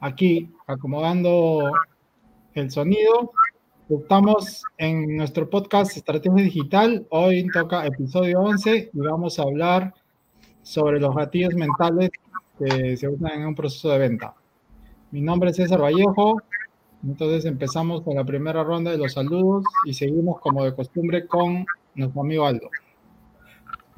Aquí, acomodando el sonido. Estamos en nuestro podcast Estrategia Digital. Hoy toca episodio 11 y vamos a hablar sobre los gatillos mentales que se usan en un proceso de venta. Mi nombre es César Vallejo. Entonces empezamos con la primera ronda de los saludos y seguimos como de costumbre con nuestro amigo Aldo.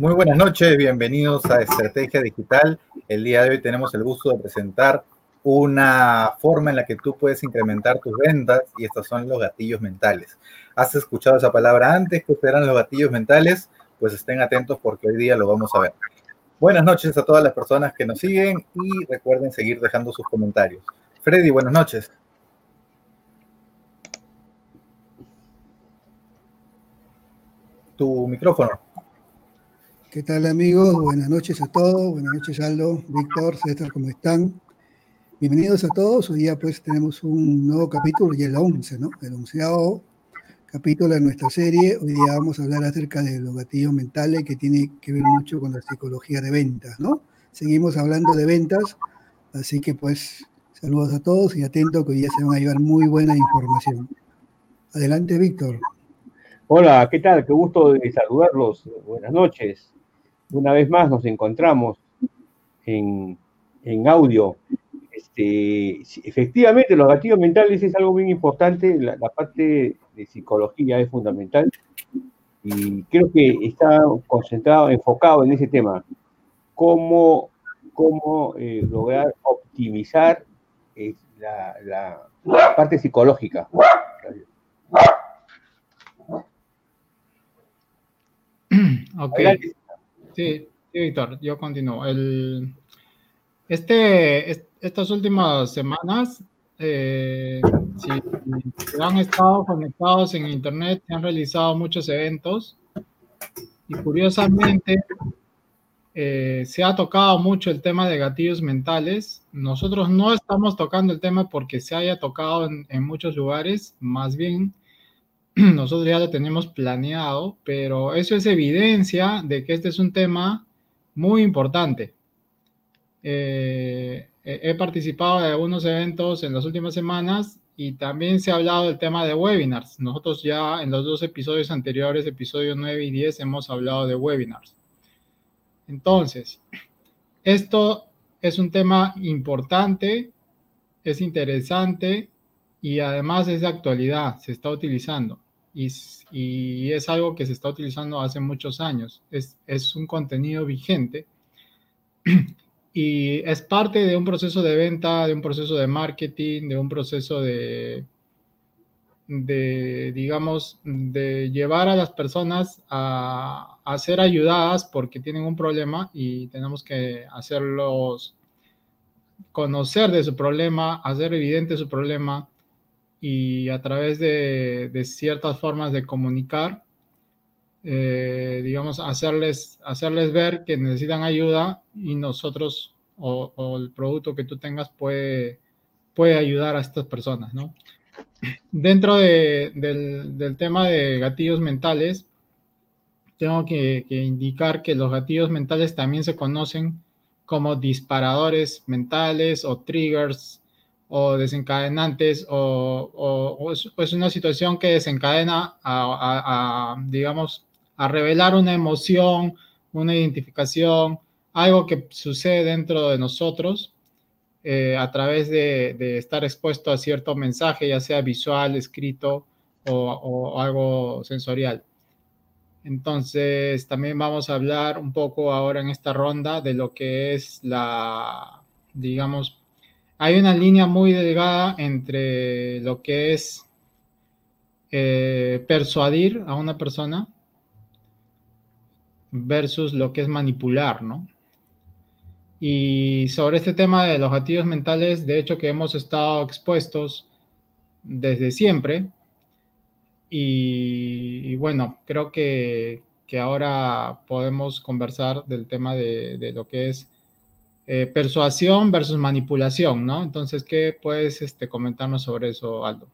Muy buenas noches, bienvenidos a Estrategia Digital. El día de hoy tenemos el gusto de presentar una forma en la que tú puedes incrementar tus ventas y estos son los gatillos mentales. ¿Has escuchado esa palabra antes? ¿Qué serán los gatillos mentales? Pues estén atentos porque hoy día lo vamos a ver. Buenas noches a todas las personas que nos siguen y recuerden seguir dejando sus comentarios. Freddy, buenas noches. Tu micrófono. ¿Qué tal amigos? Buenas noches a todos, buenas noches Aldo, Víctor, César, ¿cómo están? Bienvenidos a todos, hoy día pues tenemos un nuevo capítulo, y el 11, ¿no? El onceavo capítulo de nuestra serie. Hoy día vamos a hablar acerca de los gatillos mentales que tiene que ver mucho con la psicología de ventas, ¿no? Seguimos hablando de ventas, así que pues saludos a todos y atentos que hoy día se van a llevar muy buena información. Adelante, Víctor. Hola, ¿qué tal? Qué gusto de saludarlos. Buenas noches una vez más nos encontramos en, audio. Este, efectivamente, los gatillos mentales es algo bien importante, la, parte de psicología es fundamental y creo que está concentrado, enfocado en ese tema, cómo, cómo eh, lograr optimizar eh, la, parte psicológica. Okay. Sí, Víctor, yo continúo. este, estas últimas semanas, eh, si han estado conectados en Internet, se han realizado muchos eventos y curiosamente eh, se ha tocado mucho el tema de gatillos mentales. Nosotros no estamos tocando el tema porque se haya tocado en, en muchos lugares, más bien nosotros ya lo tenemos planeado, pero eso es evidencia de que este es un tema muy importante. Eh, he participado de algunos eventos en las últimas semanas y también se ha hablado del tema de webinars. Nosotros ya en los dos episodios anteriores, episodio 9 y 10, hemos hablado de webinars. Entonces, esto es un tema importante, es interesante y además es de actualidad, se está utilizando y, es algo que se está utilizando hace muchos años. Es, es un contenido vigente y es parte de un proceso de venta, de un proceso de marketing, de un proceso de, de digamos, de llevar a las personas a, a, ser ayudadas porque tienen un problema y tenemos que hacerlos conocer de su problema, hacer evidente su problema, y a través de, ciertas formas de comunicar, eh, digamos, hacerles, hacerles ver que necesitan ayuda y nosotros o, el producto que tú tengas puede, puede ayudar a estas personas, ¿no? Dentro del, tema de gatillos mentales, tengo que, que indicar que los gatillos mentales también se conocen como disparadores mentales o triggers o desencadenantes o, es, una situación que desencadena a, digamos, a revelar una emoción, una identificación, algo que sucede dentro de nosotros eh, a través de, estar expuesto a cierto mensaje, ya sea visual, escrito o algo sensorial. Entonces, también vamos a hablar un poco ahora en esta ronda de lo que es la, digamos, hay una línea muy delgada entre lo que es eh, persuadir a una persona versus lo que es manipular, ¿no? Y sobre este tema de los gatillos mentales, de hecho que hemos estado expuestos desde siempre. Y, bueno, creo que, ahora podemos conversar del tema de lo que es eh, persuasión versus manipulación, ¿no? Entonces, ¿qué puedes este, comentarnos sobre eso, Aldo?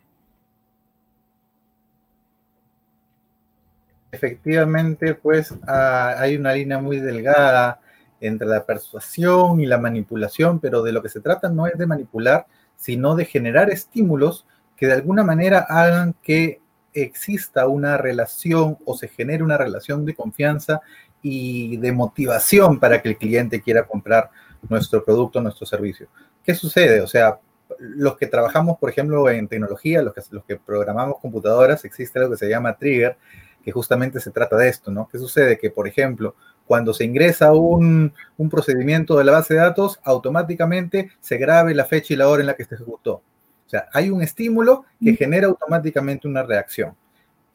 Efectivamente, pues ah, hay una línea muy delgada entre la persuasión y la manipulación, pero de lo que se trata no es de manipular, sino de generar estímulos que de alguna manera hagan que exista una relación o se genere una relación de confianza y de motivación para que el cliente quiera comprar nuestro producto, nuestro servicio. ¿Qué sucede? O sea, los que trabajamos, por ejemplo, en tecnología, los que, los que programamos computadoras, existe algo que se llama trigger, que justamente se trata de esto, ¿no? ¿Qué sucede? Que, por ejemplo, cuando se ingresa un, un procedimiento de la base de datos, automáticamente se grabe la fecha y la hora en la que se ejecutó. O sea, hay un estímulo que genera automáticamente una reacción.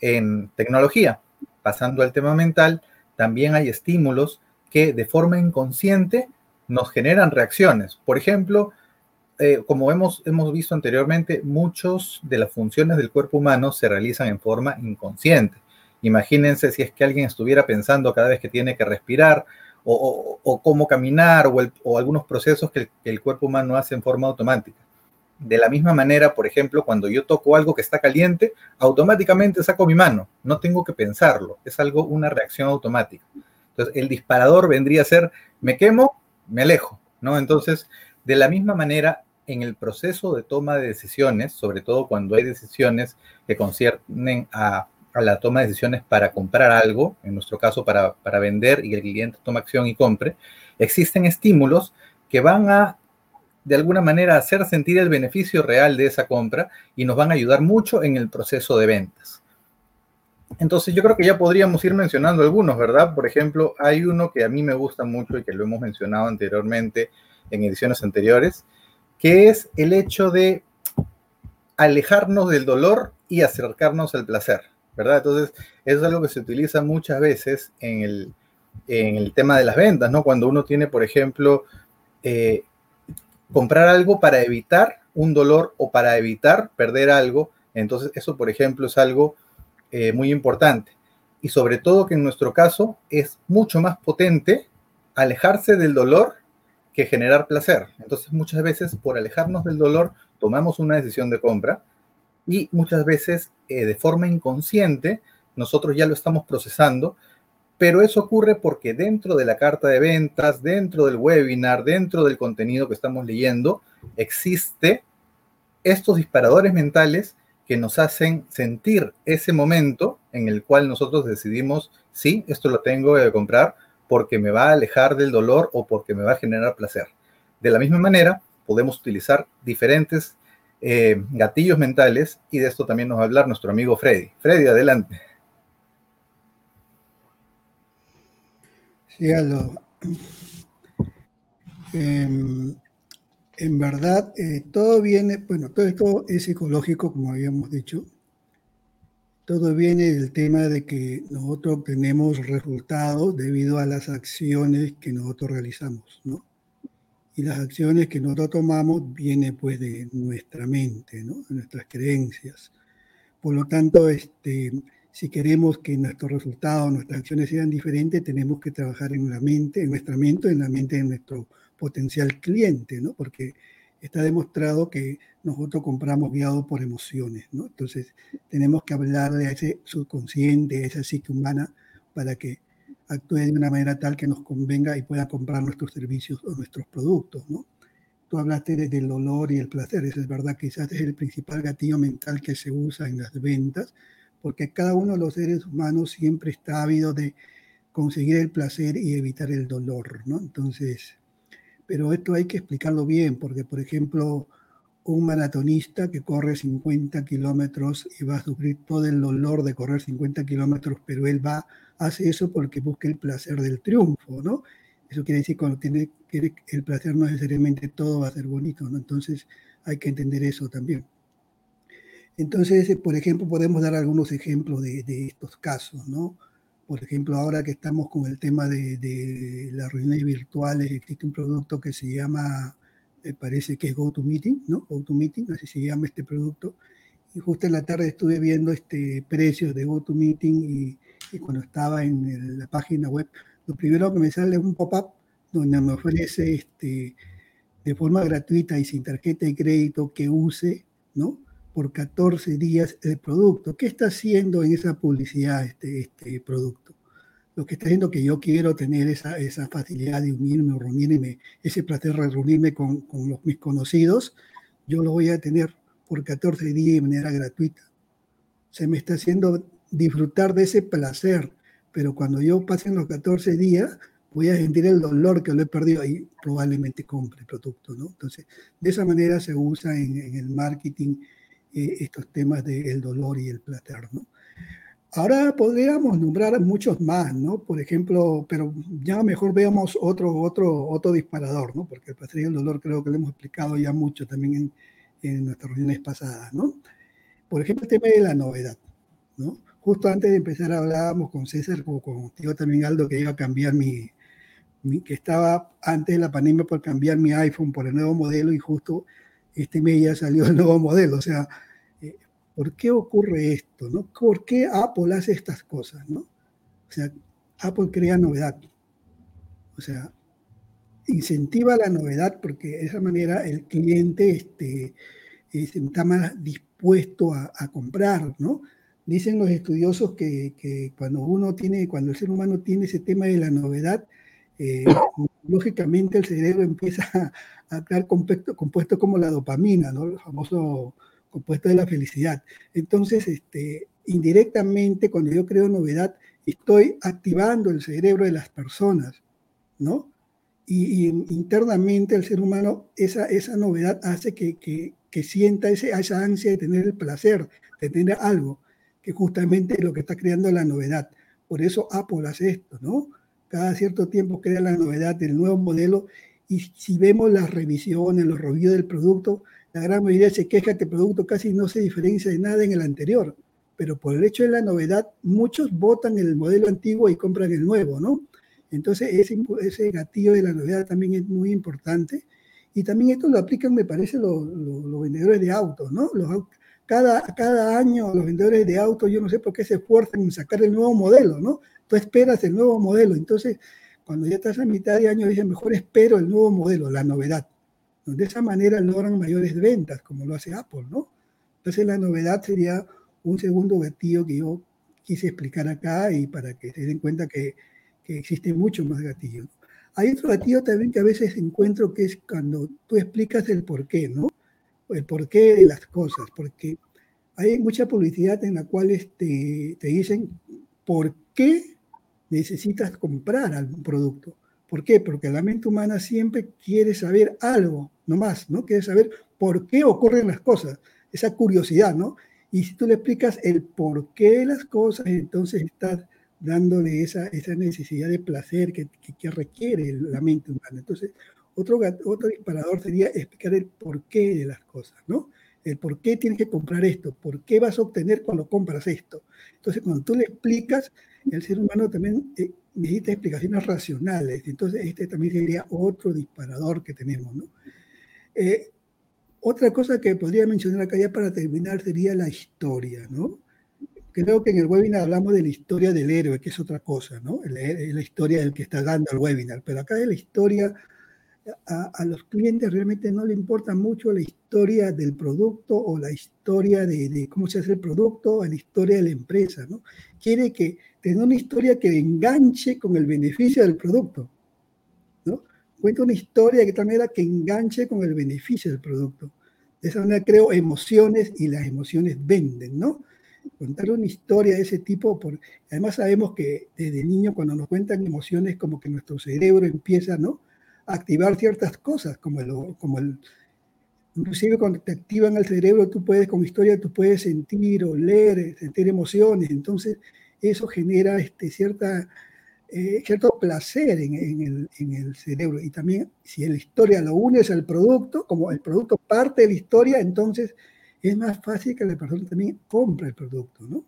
En tecnología, pasando al tema mental, también hay estímulos que de forma inconsciente nos generan reacciones. Por ejemplo, eh, como hemos, hemos visto anteriormente, muchas de las funciones del cuerpo humano se realizan en forma inconsciente. Imagínense si es que alguien estuviera pensando cada vez que tiene que respirar o, cómo caminar o, algunos procesos que el, cuerpo humano hace en forma automática. De la misma manera, por ejemplo, cuando yo toco algo que está caliente, automáticamente saco mi mano, no tengo que pensarlo, es algo, una reacción automática. Entonces, el disparador vendría a ser, me quemo, me alejo, ¿no? Entonces, de la misma manera, en el proceso de toma de decisiones, sobre todo cuando hay decisiones que conciernen a, la toma de decisiones para comprar algo, en nuestro caso para, para vender y el cliente toma acción y compre, existen estímulos que van a de alguna manera hacer sentir el beneficio real de esa compra y nos van a ayudar mucho en el proceso de ventas. Entonces yo creo que ya podríamos ir mencionando algunos, ¿verdad? Por ejemplo, hay uno que a mí me gusta mucho y que lo hemos mencionado anteriormente en ediciones anteriores, que es el hecho de alejarnos del dolor y acercarnos al placer, ¿verdad? Entonces, eso es algo que se utiliza muchas veces en el, en el tema de las ventas, ¿no? Cuando uno tiene, por ejemplo, eh, comprar algo para evitar un dolor o para evitar perder algo, entonces eso, por ejemplo, es algo eh, muy importante. Y sobre todo que en nuestro caso es mucho más potente alejarse del dolor que generar placer. Entonces muchas veces por alejarnos del dolor tomamos una decisión de compra y muchas veces eh, de forma inconsciente nosotros ya lo estamos procesando, pero eso ocurre porque dentro de la carta de ventas, dentro del webinar, dentro del contenido que estamos leyendo, existe estos disparadores mentales que nos hacen sentir ese momento en el cual nosotros decidimos, sí, esto lo tengo que comprar porque me va a alejar del dolor o porque me va a generar placer. De la misma manera, podemos utilizar diferentes eh, gatillos mentales y de esto también nos va a hablar nuestro amigo Freddy. Freddy, adelante. Sí, em, en verdad, eh, todo viene, bueno, todo esto es psicológico, como habíamos dicho, todo viene del tema de que nosotros obtenemos resultados debido a las acciones que nosotros realizamos, ¿no? Y las acciones que nosotros tomamos vienen pues de nuestra mente, ¿no? De nuestras creencias. Por lo tanto, este, si queremos que nuestros resultados, nuestras acciones sean diferentes, tenemos que trabajar en la mente, en nuestra mente, en la mente de nuestro potencial cliente, ¿no? Porque está demostrado que nosotros compramos guiados por emociones, ¿no? Entonces, tenemos que hablarle a ese subconsciente, a esa psique humana, para que actúe de una manera tal que nos convenga y pueda comprar nuestros servicios o nuestros productos, ¿no? Tú hablaste del dolor y el placer, eso es verdad, quizás es el principal gatillo mental que se usa en las ventas, porque cada uno de los seres humanos siempre está ávido de conseguir el placer y evitar el dolor, ¿no? Entonces, pero esto hay que explicarlo bien, porque por ejemplo, un maratonista que corre 50 kilómetros y va a sufrir todo el dolor de correr 50 kilómetros, pero él va, hace eso porque busca el placer del triunfo, ¿no? Eso quiere decir que cuando tiene el placer no necesariamente todo va a ser bonito, ¿no? Entonces hay que entender eso también. Entonces, por ejemplo, podemos dar algunos ejemplos de, de estos casos, ¿no? Por ejemplo, ahora que estamos con el tema de, las reuniones virtuales, existe un producto que se llama, me parece que es GoToMeeting, ¿no? GoToMeeting, así se llama este producto. Y justo en la tarde estuve viendo este precios de GoToMeeting y, cuando estaba en la página web, lo primero que me sale es un pop-up donde me ofrece este, de forma gratuita y sin tarjeta de crédito que use, ¿no? Por 14 días el producto. ¿Qué está haciendo en esa publicidad este, este producto? lo que está haciendo que yo quiero tener esa, esa facilidad de unirme o reunirme, ese placer de reunirme con, con los, mis conocidos, yo lo voy a tener por 14 días de manera gratuita. Se me está haciendo disfrutar de ese placer, pero cuando yo pasen los 14 días, voy a sentir el dolor que lo he perdido y probablemente compre el producto, ¿no? Entonces, de esa manera se usa en, el marketing eh, estos temas del dolor y el placer, ¿no? Ahora podríamos nombrar muchos más, ¿no? Por ejemplo, pero ya mejor veamos otro, otro, otro disparador, ¿no? Porque el placer y el dolor creo que lo hemos explicado ya mucho también en, en nuestras reuniones pasadas, ¿no? Por ejemplo, el tema de la novedad, ¿no? Justo antes de empezar hablábamos con César, como contigo también, Aldo, que iba a cambiar mi, que estaba antes de la pandemia por cambiar mi iPhone por el nuevo modelo y justo este mes ya salió el nuevo modelo. O sea, eh, ¿por qué ocurre esto? ¿no? ¿Por qué Apple hace estas cosas? ¿no? O sea, Apple crea novedad. O sea, incentiva la novedad porque de esa manera el cliente este, está más dispuesto a, a, comprar, ¿no? Dicen los estudiosos que, que, cuando uno tiene, cuando el ser humano tiene ese tema de la novedad, eh, lógicamente el cerebro empieza a, crear compuestos como la dopamina, ¿no? el famoso compuesto de la felicidad. Entonces, este, indirectamente, cuando yo creo novedad, estoy activando el cerebro de las personas, ¿no? Y, internamente el ser humano, esa, esa novedad hace que, que, que sienta ese, esa ansia de tener el placer, de tener algo, que justamente es lo que está creando la novedad. Por eso Apple hace esto, ¿no? Cada cierto tiempo crea la novedad del nuevo modelo y si vemos las revisiones, los reviews del producto, la gran mayoría se queja que el producto casi no se diferencia de nada en el anterior, pero por el hecho de la novedad, muchos votan el modelo antiguo y compran el nuevo, ¿no? Entonces, ese, ese gatillo de la novedad también es muy importante. Y también esto lo aplican, me parece, los, los, vendedores de autos, ¿no? Los, cada, cada año los vendedores de autos, yo no sé por qué se esfuerzan en sacar el nuevo modelo, ¿no? Tú esperas el nuevo modelo. Entonces, cuando ya estás a mitad de año, dicen, mejor espero el nuevo modelo, la novedad. De esa manera logran mayores ventas, como lo hace Apple, ¿no? Entonces, la novedad sería un segundo gatillo que yo quise explicar acá y para que se den cuenta que, que existen muchos más gatillos. Hay otro gatillo también que a veces encuentro que es cuando tú explicas el por qué, ¿no? El porqué de las cosas, porque hay mucha publicidad en la cual este, te dicen por qué necesitas comprar algún producto. ¿Por qué? Porque la mente humana siempre quiere saber algo, no más, ¿no? Quiere saber por qué ocurren las cosas, esa curiosidad, ¿no? Y si tú le explicas el por qué las cosas, entonces estás dándole esa, esa necesidad de placer que, que, requiere la mente humana. Entonces, otro, otro disparador sería explicar el por qué de las cosas, ¿no? El por qué tienes que comprar esto, por qué vas a obtener cuando compras esto. Entonces, cuando tú le explicas, el ser humano también eh, necesita explicaciones racionales. Entonces, este también sería otro disparador que tenemos, ¿no? Eh, otra cosa que podría mencionar acá ya para terminar sería la historia, ¿no? Creo que en el webinar hablamos de la historia del héroe, que es otra cosa, ¿no? La, la historia del que está dando el webinar, pero acá es la historia a, los clientes realmente no le importa mucho la historia del producto o la historia de, cómo se hace el producto o la historia de la empresa, ¿no? Quiere que tenga una historia que enganche con el beneficio del producto, ¿no? Cuenta una historia que también que enganche con el beneficio del producto. De esa manera creo emociones y las emociones venden, ¿no? Contar una historia de ese tipo, por, además sabemos que desde niño cuando nos cuentan emociones como que nuestro cerebro empieza, ¿no? activar ciertas cosas, como el, como el, inclusive cuando te activan el cerebro, tú puedes, con historia, tú puedes sentir, oler, sentir emociones, entonces eso genera este, cierta, eh, cierto placer en, en, el, en, el, cerebro. Y también si la historia lo unes al producto, como el producto parte de la historia, entonces es más fácil que la persona también compre el producto, ¿no?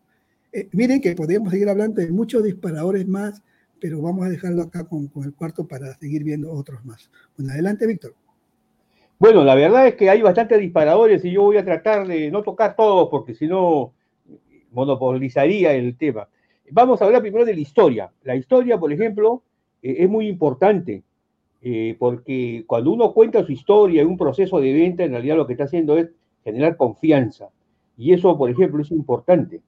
Eh, miren que podríamos seguir hablando de muchos disparadores más pero vamos a dejarlo acá con, con, el cuarto para seguir viendo otros más. Bueno, adelante, Víctor. Bueno, la verdad es que hay bastantes disparadores y yo voy a tratar de no tocar todos porque si no monopolizaría el tema. Vamos a hablar primero de la historia. La historia, por ejemplo, eh, es muy importante eh, porque cuando uno cuenta su historia en un proceso de venta, en realidad lo que está haciendo es generar confianza. Y eso, por ejemplo, es importante.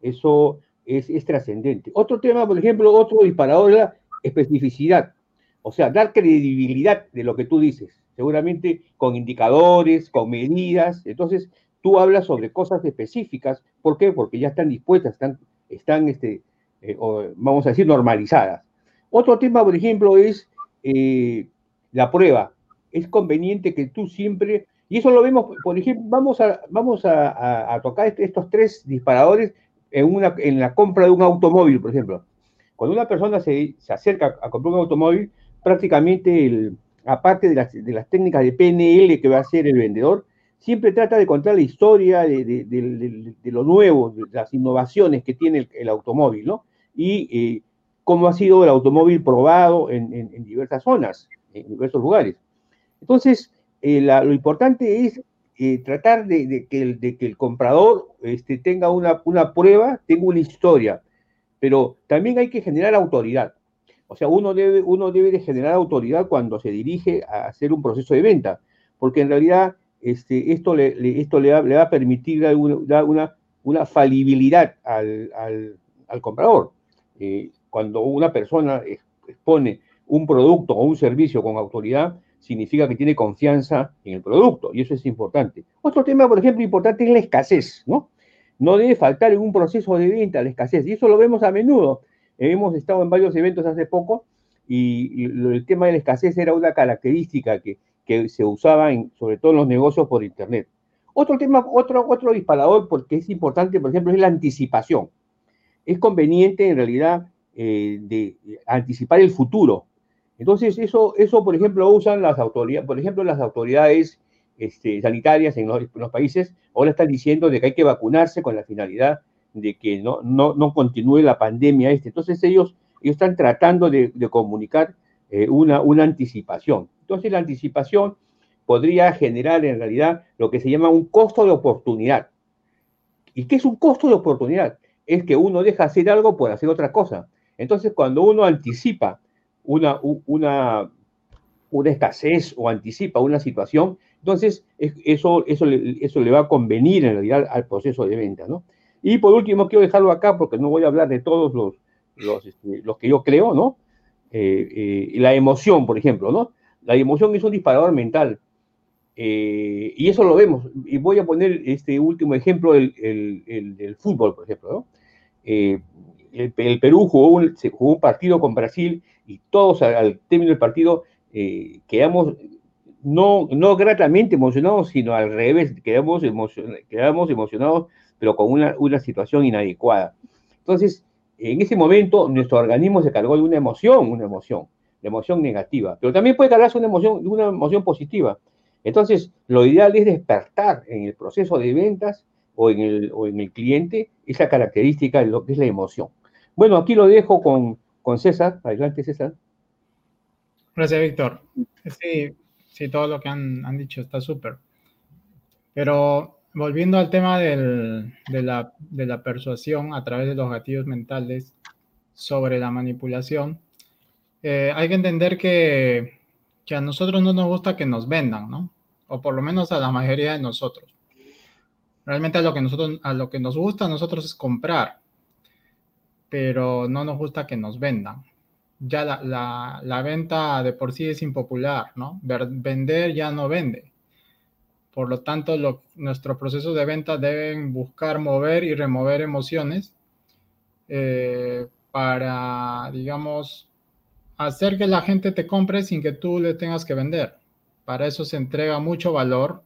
Eso es, es trascendente. Otro tema, por ejemplo, otro disparador es la especificidad, o sea, dar credibilidad de lo que tú dices, seguramente con indicadores, con medidas, entonces tú hablas sobre cosas específicas, ¿por qué? Porque ya están dispuestas, están, están este, eh, vamos a decir, normalizadas. Otro tema, por ejemplo, es eh, la prueba. Es conveniente que tú siempre, y eso lo vemos, por ejemplo, vamos a, vamos a, tocar estos tres disparadores en, una, en la compra de un automóvil, por ejemplo. Cuando una persona se, se acerca a comprar un automóvil, prácticamente, el, aparte de las, de las, técnicas de PNL que va a hacer el vendedor, siempre trata de contar la historia de, de, de lo nuevo, de las innovaciones que tiene el, automóvil, ¿no? Y eh, cómo ha sido el automóvil probado en, diversas zonas, en diversos lugares. Entonces, eh, lo importante es eh, tratar de, que el, comprador este, tenga una, prueba, tenga una historia, pero también hay que generar autoridad. O sea, uno debe, generar autoridad cuando se dirige a hacer un proceso de venta, porque en realidad este, esto, le, va, a permitir dar una, una, una falibilidad al, al, al comprador. Eh, cuando una persona expone un producto o un servicio con autoridad, significa que tiene confianza en el producto, y eso es importante. Otro tema, por ejemplo, importante es la escasez, ¿no? No debe faltar en un proceso de venta la escasez, y eso lo vemos a menudo. Hemos estado en varios eventos hace poco, y, el tema de la escasez era una característica que, se usaba sobre todo en los negocios por Internet. Otro tema, otro, otro disparador, porque es importante, por ejemplo, es la anticipación. Es conveniente, en realidad, eh, de anticipar el futuro. Entonces, eso, eso, por ejemplo, usan las autoridades, por ejemplo, las autoridades este, sanitarias en los, países, ahora están diciendo de que hay que vacunarse con la finalidad de que no, no, no continúe la pandemia este. Entonces, ellos, ellos están tratando de, comunicar eh, una, una anticipación. Entonces, la anticipación podría generar en realidad lo que se llama un costo de oportunidad. ¿Y qué es un costo de oportunidad? Es que uno deja hacer algo por hacer otra cosa. Entonces, cuando uno anticipa una, una, una escasez o anticipa una situación, entonces eso, eso, eso le va a convenir en realidad al proceso de venta, ¿no? Y por último, quiero dejarlo acá porque no voy a hablar de todos los, los, este, los que yo creo, ¿no? Eh, eh, la emoción, por ejemplo, ¿no? La emoción es un disparador mental. Eh, y eso lo vemos. Y voy a poner este último ejemplo, el, el, del fútbol, por ejemplo, ¿no? el, Perú jugó un, se jugó un partido con Brasil y todos al, término del partido eh, quedamos no, no gratamente emocionados, sino al revés, quedamos, quedamos emocionados, pero con una, una situación inadecuada. Entonces, en ese momento, nuestro organismo se cargó de una emoción, una emoción, de emoción negativa, pero también puede cargarse una emoción, una emoción positiva. Entonces, lo ideal es despertar en el proceso de ventas o en el, o en el cliente esa característica de lo que es la emoción. Bueno, aquí lo dejo con, con César. Adelante, César. Gracias, Víctor. Sí, sí, todo lo que han, han dicho está súper. Pero volviendo al tema del, de, la, de, la, persuasión a través de los gatillos mentales sobre la manipulación, eh, hay que entender que, que, a nosotros no nos gusta que nos vendan, ¿no? O por lo menos a la mayoría de nosotros. Realmente a lo que, nosotros, a lo que nos gusta a nosotros es comprar pero no nos gusta que nos vendan. Ya la, venta de por sí es impopular, ¿no? vender ya no vende. Por lo tanto, nuestro proceso de venta deben buscar mover y remover emociones eh, para, digamos, hacer que la gente te compre sin que tú le tengas que vender. Para eso se entrega mucho valor,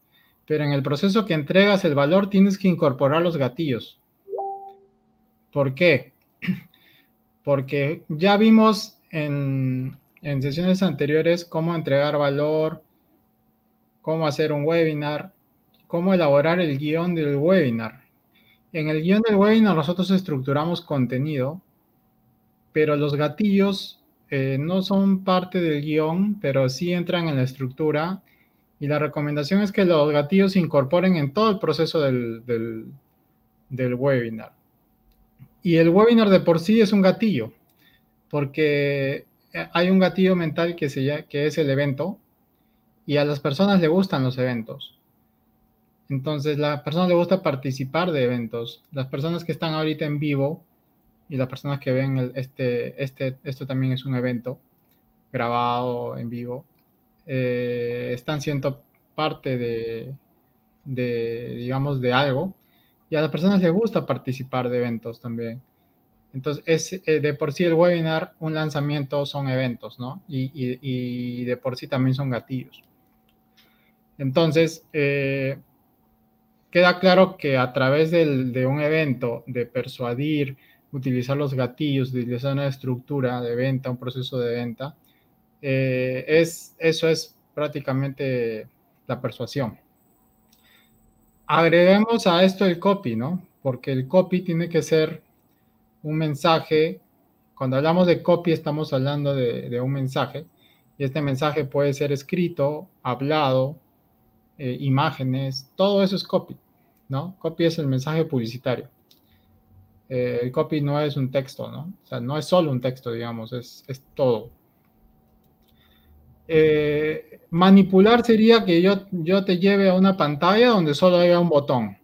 pero en el proceso que entregas el valor tienes que incorporar los gatillos. ¿Por qué? porque ya vimos en, sesiones anteriores cómo entregar valor, cómo hacer un webinar, cómo elaborar el guion del webinar. En el guion del webinar nosotros estructuramos contenido, pero los gatillos eh, no son parte del guion, pero sí entran en la estructura. Y la recomendación es que los gatillos se incorporen en todo el proceso del webinar. Y el webinar de por sí es un gatillo, porque hay un gatillo mental que, se, que es el evento y a las personas le gustan los eventos. Entonces, a las personas le gusta participar de eventos. Las personas que están ahorita en vivo y las personas que ven este, este, esto también es un evento grabado en vivo, eh, están siendo parte de, de, digamos, de algo. Y a las personas les gusta participar de eventos también. Entonces, es, eh, de por sí el webinar, un lanzamiento son eventos, ¿no? Y, y, de por sí también son gatillos. Entonces, eh, queda claro que a través del, de un evento, de persuadir, utilizar los gatillos, utilizar una estructura de venta, un proceso de venta, eh, es, eso es prácticamente la persuasión. Agreguemos a esto el copy, ¿no? Porque el copy tiene que ser un mensaje. Cuando hablamos de copy, estamos hablando de, un mensaje. Y este mensaje puede ser escrito, hablado, eh, imágenes, todo eso es copy, ¿no? Copy es el mensaje publicitario. Eh, el copy no es un texto, ¿no? O sea, no es solo un texto, digamos, es, todo. Eh, manipular sería que yo, yo te lleve a una pantalla donde solo haya un botón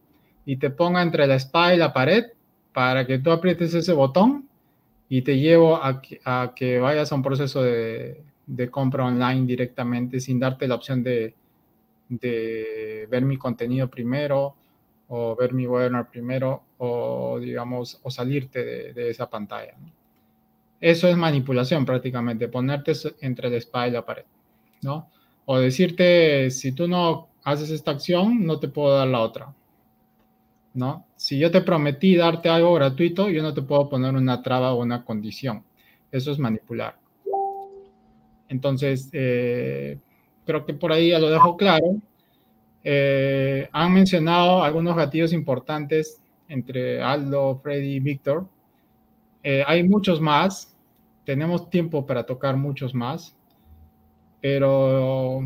y te ponga entre la espada y la pared para que tú aprietes ese botón y te llevo a que, vayas a un proceso de, de, compra online directamente sin darte la opción de, de ver mi contenido primero o ver mi webinar primero o digamos o salirte de, esa pantalla. Eso es manipulación prácticamente, ponerte entre la espada y la pared, ¿no? O decirte, si tú no haces esta acción, no te puedo dar la otra, ¿no? Si yo te prometí darte algo gratuito, yo no te puedo poner una traba o una condición. Eso es manipular. Entonces, eh, creo que por ahí ya lo dejo claro. Eh, han mencionado algunos gatillos importantes entre Aldo, Freddy y Víctor. Eh, hay muchos más, tenemos tiempo para tocar muchos más, pero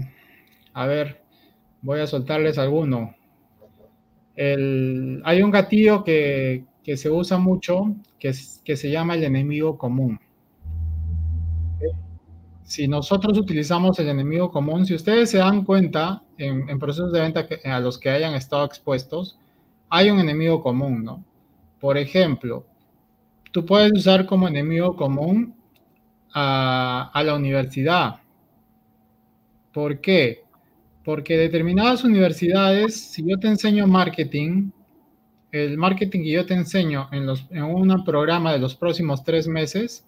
a ver, voy a soltarles alguno. hay un gatillo que, se usa mucho que, que se llama el enemigo común. Si nosotros utilizamos el enemigo común, si ustedes se dan cuenta en, en procesos de venta a los que hayan estado expuestos, hay un enemigo común, ¿no? Por ejemplo, tú puedes usar como enemigo común a, la universidad. ¿Por qué? Porque determinadas universidades, si yo te enseño marketing, el marketing que yo te enseño en, un programa de los próximos tres meses,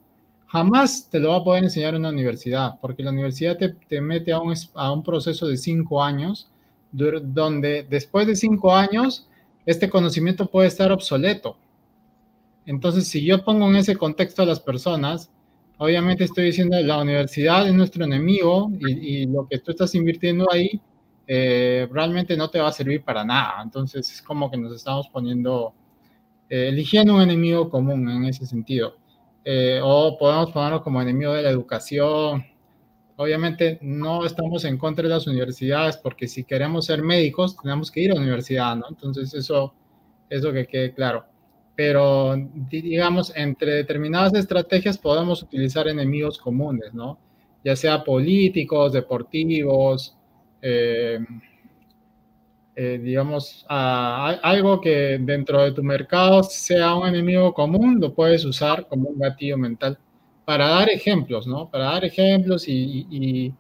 jamás te lo va a poder enseñar en una universidad, porque la universidad te, te mete a un, proceso de cinco años, donde después de cinco años, este conocimiento puede estar obsoleto. Entonces, si yo pongo en ese contexto a las personas, obviamente estoy diciendo la universidad es nuestro enemigo y, lo que tú estás invirtiendo ahí eh, realmente no te va a servir para nada. Entonces es como que nos estamos poniendo, eh, eligiendo un enemigo común en ese sentido. Eh, o podemos ponerlo como enemigo de la educación. Obviamente no estamos en contra de las universidades porque si queremos ser médicos tenemos que ir a la universidad, ¿no? Entonces eso, eso que quede claro pero digamos, entre determinadas estrategias podemos utilizar enemigos comunes, ¿no? Ya sea políticos, deportivos, eh, eh, digamos, algo que dentro de tu mercado sea un enemigo común, lo puedes usar como un gatillo mental para dar ejemplos, ¿no? Para dar ejemplos y, y,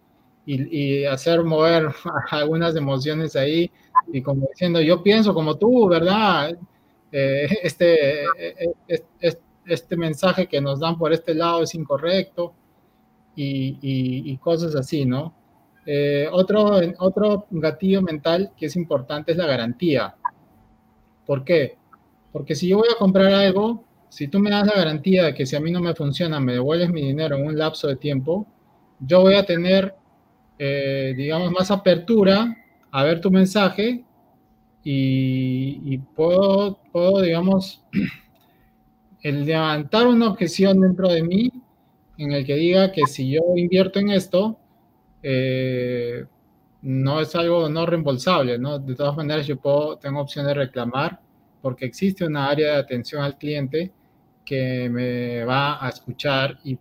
y, y hacer mover algunas emociones ahí y como diciendo, yo pienso como tú, ¿verdad? Eh, este, eh, este mensaje que nos dan por este lado es incorrecto y, cosas así, ¿no? Eh, otro, otro gatillo mental que es importante es la garantía. ¿Por qué? Porque si yo voy a comprar algo, si tú me das la garantía de que si a mí no me funciona, me devuelves mi dinero en un lapso de tiempo, yo voy a tener, digamos, más apertura a ver tu mensaje y, puedo, puedo, digamos, el levantar una objeción dentro de mí en el que diga que si yo invierto en esto, eh, no es algo no reembolsable, ¿no? De todas maneras, yo puedo, tengo opción de reclamar porque existe una área de atención al cliente que me va a escuchar y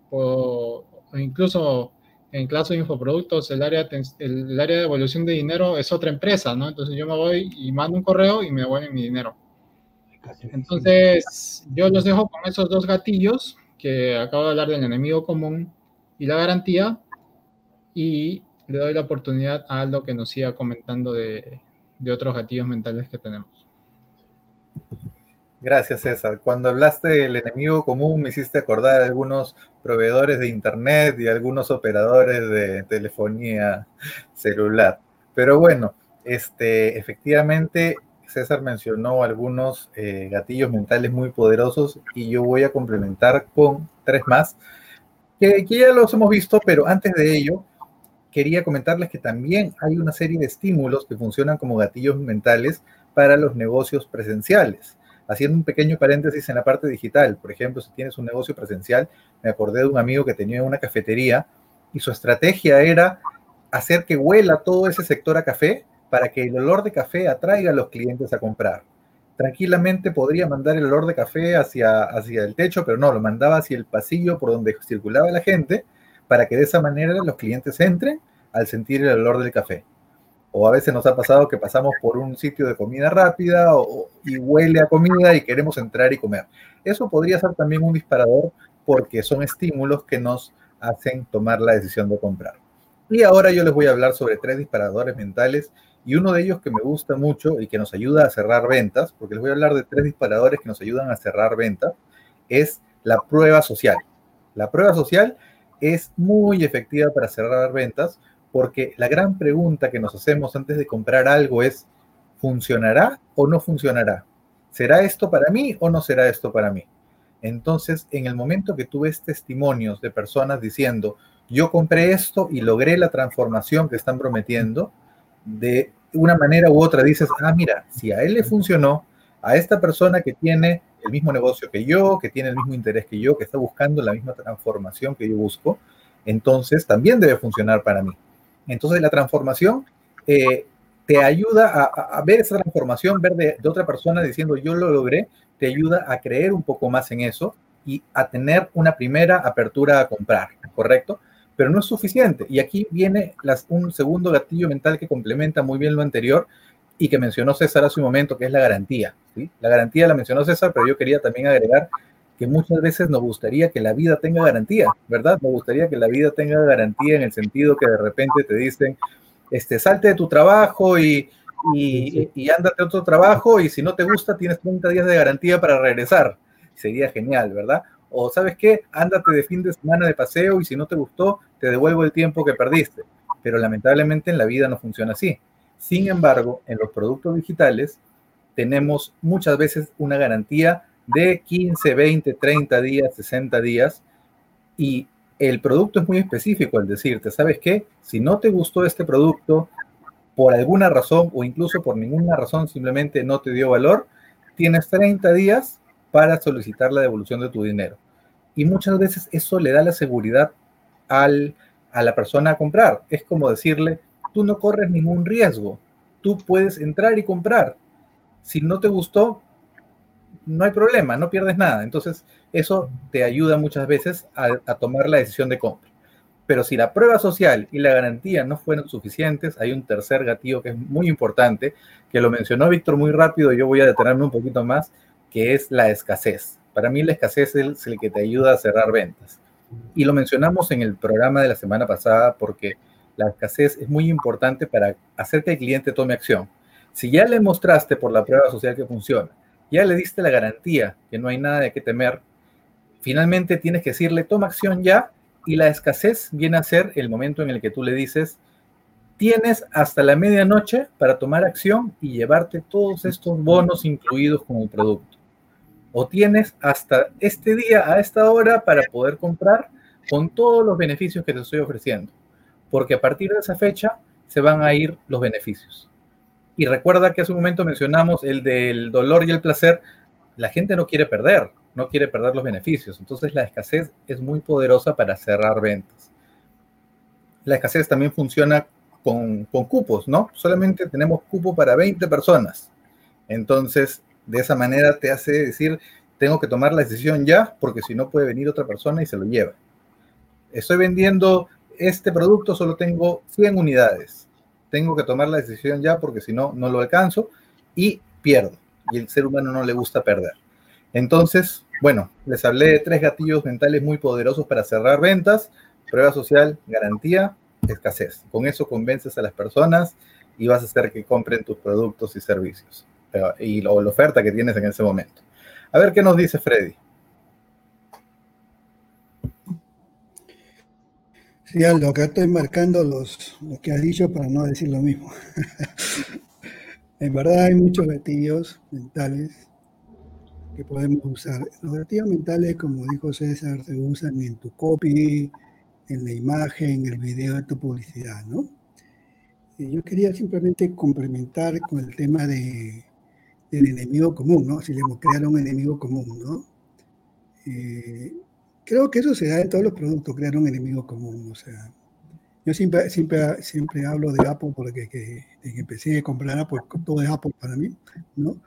incluso en caso de infoproductos, el área, el, área de devolución de dinero es otra empresa, ¿no? Entonces yo me voy y mando un correo y me devuelven mi dinero. Entonces, yo los dejo con esos dos gatillos que acabo de hablar del enemigo común y la garantía. Y le doy la oportunidad a Aldo que nos siga comentando de, de otros gatillos mentales que tenemos. Gracias, César. Cuando hablaste del enemigo común, me hiciste acordar a algunos proveedores de Internet y algunos operadores de telefonía celular. Pero bueno, este, efectivamente, César mencionó algunos eh, gatillos mentales muy poderosos y yo voy a complementar con tres más, que, que ya los hemos visto, pero antes de ello, quería comentarles que también hay una serie de estímulos que funcionan como gatillos mentales para los negocios presenciales haciendo un pequeño paréntesis en la parte digital, por ejemplo, si tienes un negocio presencial, me acordé de un amigo que tenía una cafetería y su estrategia era hacer que huela todo ese sector a café para que el olor de café atraiga a los clientes a comprar. Tranquilamente podría mandar el olor de café hacia, hacia el techo, pero no, lo mandaba hacia el pasillo por donde circulaba la gente para que de esa manera los clientes entren al sentir el olor del café o a veces nos ha pasado que pasamos por un sitio de comida rápida y huele a comida y queremos entrar y comer. Eso podría ser también un disparador porque son estímulos que nos hacen tomar la decisión de comprar. Y ahora yo les voy a hablar sobre tres disparadores mentales y uno de ellos que me gusta mucho y que nos ayuda a cerrar ventas, porque les voy a hablar de tres disparadores que nos ayudan a cerrar ventas, es la prueba social. La prueba social es muy efectiva para cerrar ventas porque la gran pregunta que nos hacemos antes de comprar algo es, ¿funcionará o no funcionará? ¿Será esto para mí o no será esto para mí? Entonces, en el momento que tú ves testimonios de personas diciendo, yo compré esto y logré la transformación que están prometiendo, de una manera u otra dices, ah, mira, si a él le funcionó, a esta persona que tiene el mismo negocio que yo, que tiene el mismo interés que yo, que está buscando la misma transformación que yo busco, entonces también debe funcionar para mí. Entonces la transformación eh, te ayuda a, ver esa transformación, ver de, otra persona diciendo yo lo logré, te ayuda a creer un poco más en eso y a tener una primera apertura a comprar, ¿correcto? Pero no es suficiente. Y aquí viene un segundo gatillo mental que complementa muy bien lo anterior y que mencionó César hace un momento, que es la garantía. ¿sí? La garantía la mencionó César, pero yo quería también agregar que muchas veces nos gustaría que la vida tenga garantía, ¿verdad? Nos gustaría que la vida tenga garantía en el sentido que de repente te dicen, este, salte de tu trabajo y, y, y ándate a otro trabajo y si no te gusta tienes 30 días de garantía para regresar. Sería genial, ¿verdad? O sabes qué, ándate de fin de semana de paseo y si no te gustó, te devuelvo el tiempo que perdiste. Pero lamentablemente en la vida no funciona así. Sin embargo, en los productos digitales tenemos muchas veces una garantía de 15, 20, 30 días, 60 días. Y el producto es muy específico al decirte, ¿sabes qué? Si no te gustó este producto por alguna razón o incluso por ninguna razón simplemente no te dio valor, tienes 30 días para solicitar la devolución de tu dinero. Y muchas veces eso le da la seguridad al, a la persona a comprar. Es como decirle, tú no corres ningún riesgo, tú puedes entrar y comprar. Si no te gustó, no hay problema, no pierdes nada. Entonces, eso te ayuda muchas veces a, tomar la decisión de compra. Pero si la prueba social y la garantía no fueron suficientes, hay un tercer gatillo que es muy importante, que lo mencionó Víctor muy rápido, yo voy a detenerme un poquito más, que es la escasez. Para mí la escasez es el que te ayuda a cerrar ventas. Y lo mencionamos en el programa de la semana pasada porque la escasez es muy importante para hacer que el cliente tome acción. Si ya le mostraste por la prueba social que funciona, ya le diste la garantía que no hay nada de qué temer, finalmente tienes que decirle, toma acción ya, y la escasez viene a ser el momento en el que tú le dices, tienes hasta la medianoche para tomar acción y llevarte todos estos bonos incluidos con el producto. O tienes hasta este día, a esta hora, para poder comprar con todos los beneficios que te estoy ofreciendo. Porque a partir de esa fecha se van a ir los beneficios. Y recuerda que hace un momento mencionamos el del dolor y el placer. La gente no quiere perder, no quiere perder los beneficios. Entonces la escasez es muy poderosa para cerrar ventas. La escasez también funciona con, con cupos, ¿no? Solamente tenemos cupo para 20 personas. Entonces, de esa manera te hace decir, tengo que tomar la decisión ya, porque si no puede venir otra persona y se lo lleva. Estoy vendiendo este producto, solo tengo 100 unidades tengo que tomar la decisión ya porque si no, no lo alcanzo y pierdo. y el ser humano no le gusta perder. Entonces, bueno, les hablé de tres gatillos mentales muy poderosos para cerrar ventas, prueba social, garantía, escasez. Con eso convences a las personas y vas a hacer que compren tus productos y servicios y la oferta que tienes en ese momento. A ver qué nos dice Freddy. Sí, Aldo, acá estoy marcando los, lo que has dicho para no decir lo mismo. en verdad hay muchos gatillos mentales que podemos usar. Los gatillos mentales, como dijo César, se usan en tu copy, en la imagen, en el video de tu publicidad, ¿no? Y yo quería simplemente complementar con el tema de, del enemigo común, ¿no? Si le hemos creado un enemigo común, ¿no? Eh, creo que eso se da en todos los productos, crear un enemigo común. O sea, yo siempre, siempre, siempre hablo de Apple porque que, empecé a comprar Apple, todo es Apple para mí, ¿no?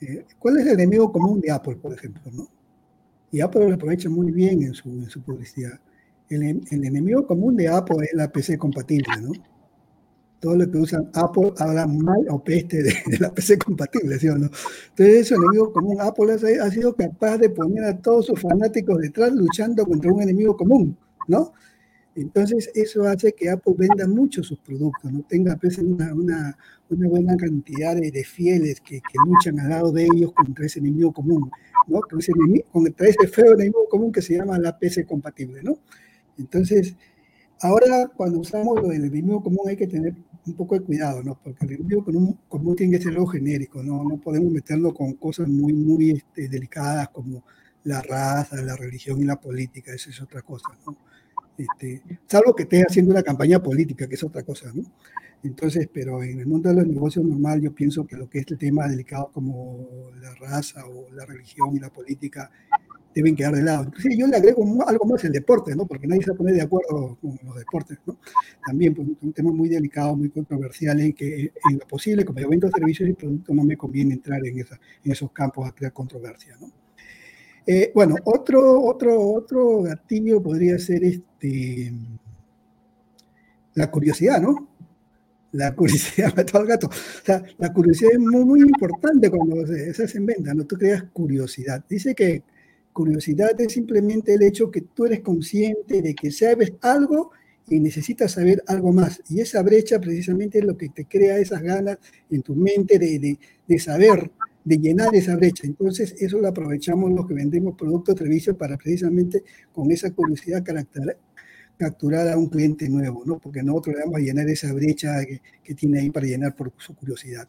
Eh, ¿Cuál es el enemigo común de Apple, por ejemplo, no? Y Apple lo aprovecha muy bien en su, en su publicidad. El, el enemigo común de Apple es la PC compatible, ¿no? Todo lo que usan Apple habla mal o peste de, la PC compatible, ¿sí o no? Entonces, eso, enemigo común, Apple ha, sido capaz de poner a todos sus fanáticos detrás luchando contra un enemigo común, ¿no? Entonces, eso hace que Apple venda mucho sus productos, ¿no? Tenga pues, una, una, una buena cantidad de, fieles que, que, luchan al lado de ellos contra ese enemigo común, ¿no? Contra ese, enemigo, contra ese feo enemigo común que se llama la PC compatible, ¿no? Entonces, Ahora, cuando usamos lo del enemigo común, hay que tener un poco de cuidado, ¿no? Porque el enemigo común, tiene que ser algo genérico, ¿no? No podemos meterlo con cosas muy, muy este, delicadas como la raza, la religión y la política, eso es otra cosa, ¿no? Este, salvo que esté haciendo una campaña política, que es otra cosa, ¿no? Entonces, pero en el mundo de los negocios normal, yo pienso que lo que es el tema delicado como la raza o la religión y la política deben quedar de lado. Inclusive yo le agrego algo más el deporte, ¿no? Porque nadie se pone de acuerdo con los deportes, ¿no? También pues, un tema muy delicado, muy controversial en que en lo posible, como yo vendo servicios y productos, no me conviene entrar en, esa, en esos campos a crear controversia, ¿no? Eh, bueno, otro, otro, otro gatillo podría ser este, la curiosidad, ¿no? La curiosidad mató al gato. La curiosidad es muy, muy importante cuando se, se hace en venta, ¿no? Tú creas curiosidad. Dice que Curiosidad es simplemente el hecho que tú eres consciente de que sabes algo y necesitas saber algo más. Y esa brecha precisamente es lo que te crea esas ganas en tu mente de, de, saber, de llenar esa brecha. Entonces, eso lo aprovechamos los que vendemos productos o servicios para precisamente con esa curiosidad capturar a un cliente nuevo, ¿no? Porque nosotros le vamos a llenar esa brecha que tiene ahí para llenar por su curiosidad.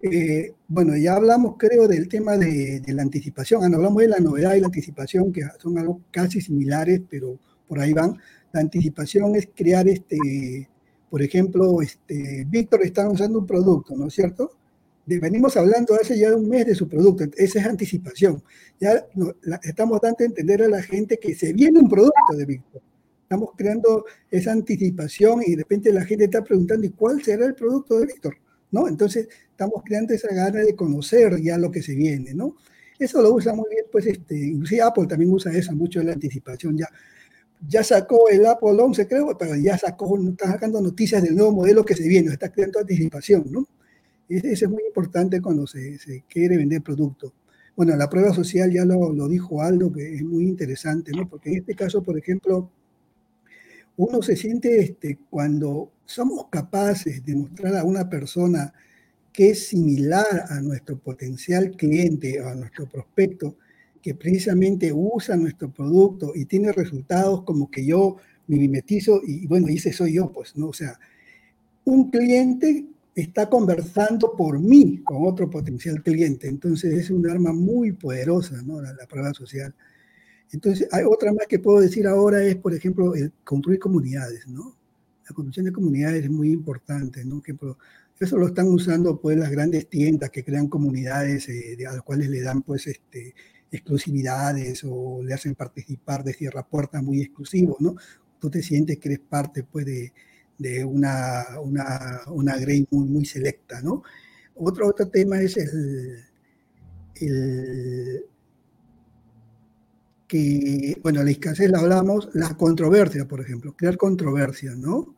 Eh, bueno, ya hablamos, creo, del tema de, la anticipación. Ah, hablamos de la novedad y la anticipación, que son algo casi similares, pero por ahí van. La anticipación es crear, este, por ejemplo, este, Víctor está usando un producto, ¿no es cierto? venimos hablando hace ya un mes de su producto, esa es anticipación. Ya estamos dando a entender a la gente que se viene un producto de Víctor. Estamos creando esa anticipación y de repente la gente está preguntando, ¿y cuál será el producto de Víctor? ¿no? Entonces, estamos creando esa gana de conocer ya lo que se viene, ¿no? Eso lo usa muy bien, pues, este, inclusive Apple también usa eso mucho la anticipación, ya, ya sacó el Apple 11, creo, pero ya sacó, está sacando noticias del nuevo modelo que se viene, está creando anticipación, ¿no? Eso es muy importante cuando se, se quiere vender producto. Bueno, la prueba social ya lo, lo, dijo Aldo, que es muy interesante, ¿no? Porque en este caso, por ejemplo, uno se siente este, cuando somos capaces de mostrar a una persona que es similar a nuestro potencial cliente o a nuestro prospecto, que precisamente usa nuestro producto y tiene resultados como que yo me mimetizo y bueno, ese soy yo, pues, ¿no? O sea, un cliente está conversando por mí con otro potencial cliente, entonces es un arma muy poderosa, ¿no? La, la prueba social. Entonces, hay otra más que puedo decir ahora es, por ejemplo, el construir comunidades, ¿no? La construcción de comunidades es muy importante, ¿no? Que eso lo están usando pues las grandes tiendas que crean comunidades eh, a las cuales le dan pues este, exclusividades o le hacen participar de cierra puerta muy exclusivo, ¿no? Tú te sientes que eres parte pues de, una, una, una grey muy, muy selecta, ¿no? Otro, otro tema es el, el que, bueno, la escasez la hablamos, la controversia, por ejemplo, crear controversia, ¿no?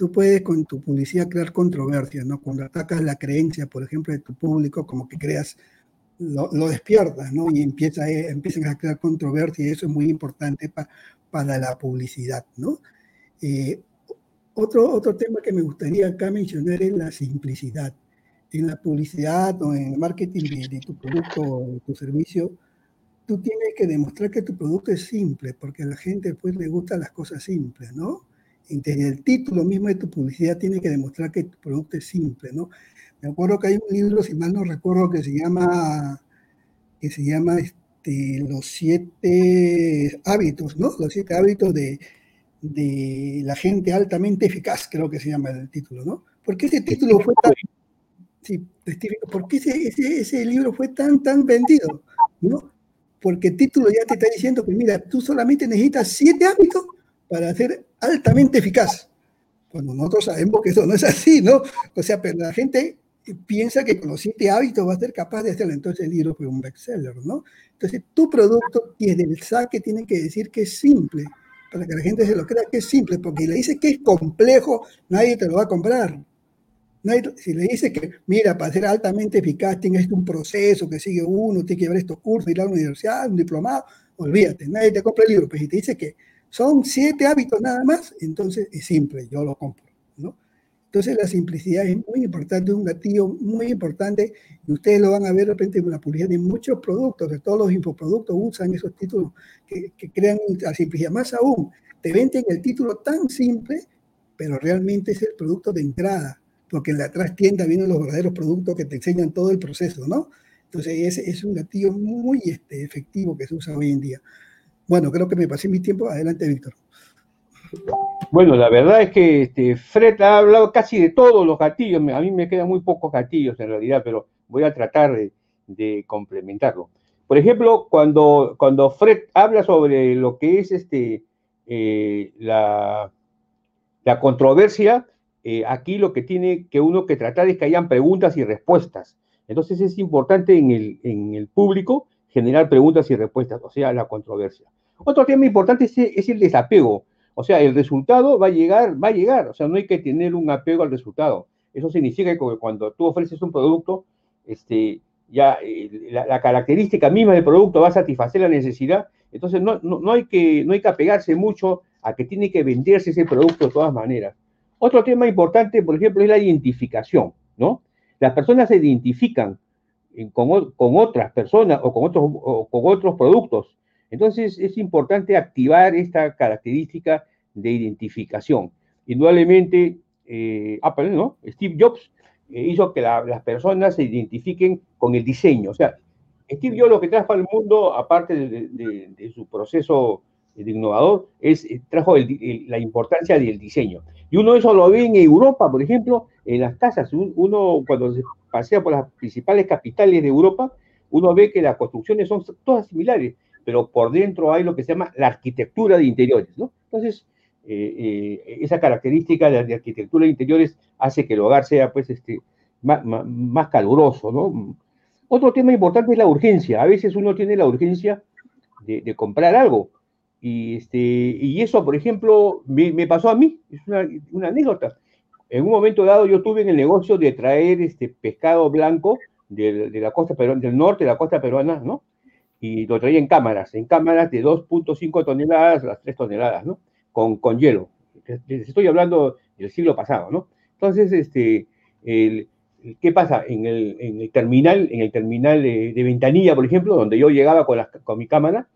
Tú puedes con tu publicidad crear controversia, ¿no? Cuando atacas la creencia, por ejemplo, de tu público, como que creas, lo, despiertas, ¿no? Y empieza, empiezan a crear controversia y eso es muy importante para la publicidad, ¿no? Eh, otro, otro tema que me gustaría acá mencionar es la simplicidad. En la publicidad o en el marketing de, tu producto o tu servicio, tú tienes que demostrar que tu producto es simple, porque a la gente pues le gustan las cosas simples, ¿no? Desde el título mismo de tu publicidad tiene que demostrar que tu producto es simple, ¿no? Me acuerdo que hay un libro, si mal no recuerdo, que se llama, que se llama este, Los siete hábitos, ¿no? Los siete hábitos de, de la gente altamente eficaz, creo que se llama el título, ¿no? ¿Por qué ese título fue tan... Sí, ¿por qué ese, ese, ese libro fue tan, tan vendido? ¿no? Porque el título ya te está diciendo que, mira, tú solamente necesitas siete hábitos para ser altamente eficaz. Cuando nosotros sabemos que eso no es así, ¿no? O sea, pero la gente piensa que con los siete hábitos va a ser capaz de hacerlo. Entonces el libro fue un bestseller, ¿no? Entonces tu producto desde el saque tiene que decir que es simple, para que la gente se lo crea que es simple, porque si le dice que es complejo, nadie te lo va a comprar. si le dice que, mira, para ser altamente eficaz tienes un proceso que sigue uno, tiene que llevar estos cursos, ir a la universidad, un diplomado, olvídate, nadie te compra el libro. Pero si te dice que son siete hábitos nada más, entonces es simple, yo lo compro, ¿no? Entonces la simplicidad es muy importante, un gatillo muy importante, y ustedes lo van a ver de repente en la publicidad de muchos productos, de todos los infoproductos usan esos títulos que, crean la simplicidad. Más aún, te venden el título tan simple, pero realmente es el producto de entrada, porque en la trastienda vienen los verdaderos productos que te enseñan todo el proceso, ¿no? Entonces ese es un gatillo muy este, efectivo que se usa hoy en día. Bueno, creo que me pasé mi tiempo. Adelante, Víctor. Bueno, la verdad es que este, Fred ha hablado casi de todos los gatillos. A mí me quedan muy pocos gatillos en realidad, pero voy a tratar de, complementarlo. Por ejemplo, cuando, cuando Fred habla sobre lo que es este, eh, la, la, controversia, eh, aquí lo que tiene que uno que tratar es que hayan preguntas y respuestas. Entonces es importante en el, en el público generar preguntas y respuestas, o sea, la controversia. Otro tema importante es, el desapego. O sea, el resultado va a llegar, va a llegar. O sea, no hay que tener un apego al resultado. Eso significa que cuando tú ofreces un producto, este, ya eh, la, característica misma del producto va a satisfacer la necesidad. Entonces, no, no, hay que, no hay que apegarse mucho a que tiene que venderse ese producto de todas maneras. Otro tema importante, por ejemplo, es la identificación, ¿no? Las personas se identifican con, con, otras personas o con otros, o con otros productos entonces es importante activar esta característica de identificación. Indudablemente, eh, Apple, ¿no? Steve Jobs eh, hizo que las personas se identifiquen con el diseño. O sea, Steve Jobs lo que trajo al mundo, aparte de, su proceso de innovador, es, eh, trajo la importancia del diseño. Y uno eso lo ve en Europa, por ejemplo, en las casas. Uno cuando se pasea por las principales capitales de Europa, uno ve que las construcciones son todas similares pero por dentro hay lo que se llama la arquitectura de interiores, ¿no? Entonces, eh, eh, esa característica de, arquitectura de interiores hace que el hogar sea, pues, este, más, caluroso, ¿no? Otro tema importante es la urgencia. A veces uno tiene la urgencia de, comprar algo. Y, este, y eso, por ejemplo, me, pasó a mí, es una, anécdota. En un momento dado yo tuve en el negocio de traer este pescado blanco de, de la costa peruana, del norte de la costa peruana, ¿no? Y lo traía en cámaras, en cámaras de 2.5 toneladas las 3 toneladas, ¿no? Con, con hielo. estoy hablando del siglo pasado, ¿no? Entonces, este, ¿qué pasa? En el, en el, terminal, en el terminal de, Ventanilla, por ejemplo, donde yo llegaba con, con mi cámara,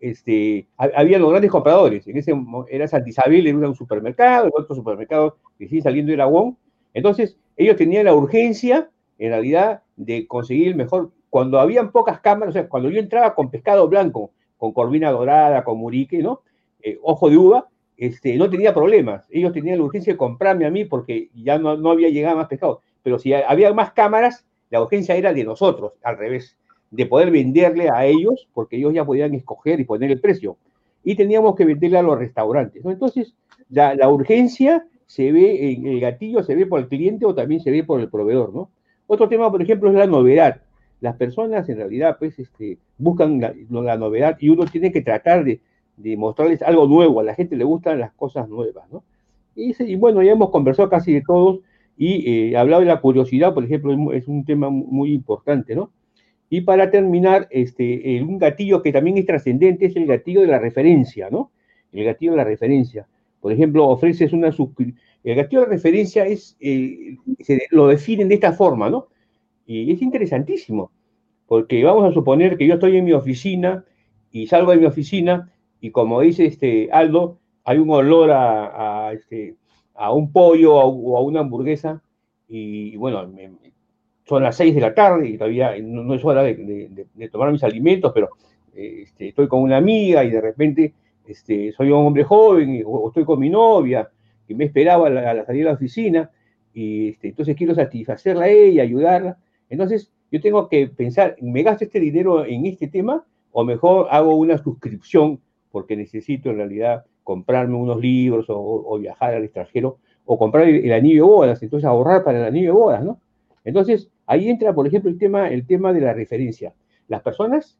este, había los grandes compradores. En ese era Santa Isabel, era un supermercado, el otro supermercado que sigue saliendo era Wong. Entonces, ellos tenían la urgencia, en realidad, de conseguir el mejor cuando habían pocas cámaras, o sea, cuando yo entraba con pescado blanco, con corvina dorada, con murique, ¿no? Eh, ojo de uva, este, no tenía problemas. Ellos tenían la urgencia de comprarme a mí porque ya no, no había llegado más pescado. Pero si había más cámaras, la urgencia era de nosotros, al revés, de poder venderle a ellos, porque ellos ya podían escoger y poner el precio. Y teníamos que venderle a los restaurantes. Entonces, la, la, urgencia se ve en el gatillo, se ve por el cliente o también se ve por el proveedor, ¿no? Otro tema, por ejemplo, es la novedad las personas en realidad pues este, buscan la, novedad y uno tiene que tratar de, mostrarles algo nuevo, a la gente le gustan las cosas nuevas, ¿no? Y, bueno, ya hemos conversado casi de todos y eh, hablado de la curiosidad, por ejemplo, es un tema muy importante, ¿no? Y para terminar, este, un gatillo que también es trascendente es el gatillo de la referencia, ¿no? El gatillo de la referencia. Por ejemplo, ofreces una. El gatillo de referencia es, eh, lo definen de esta forma, ¿no? Y es interesantísimo, porque vamos a suponer que yo estoy en mi oficina y salgo de mi oficina y como dice este Aldo, hay un olor a, este, a un pollo o a una hamburguesa y bueno, son las seis de la tarde y todavía no, es hora de, tomar mis alimentos, pero este, estoy con una amiga y de repente este, soy un hombre joven o, estoy con mi novia que me esperaba a la, salida de la oficina y este, entonces quiero satisfacerla a ella, ayudarla. Entonces yo tengo que pensar, ¿me gasto este dinero en este tema o mejor hago una suscripción porque necesito en realidad comprarme unos libros o, viajar al extranjero o comprar el, anillo de bodas, entonces ahorrar para el anillo de bodas, ¿no? Entonces, ahí entra, por ejemplo, el tema, el tema de la referencia. Las personas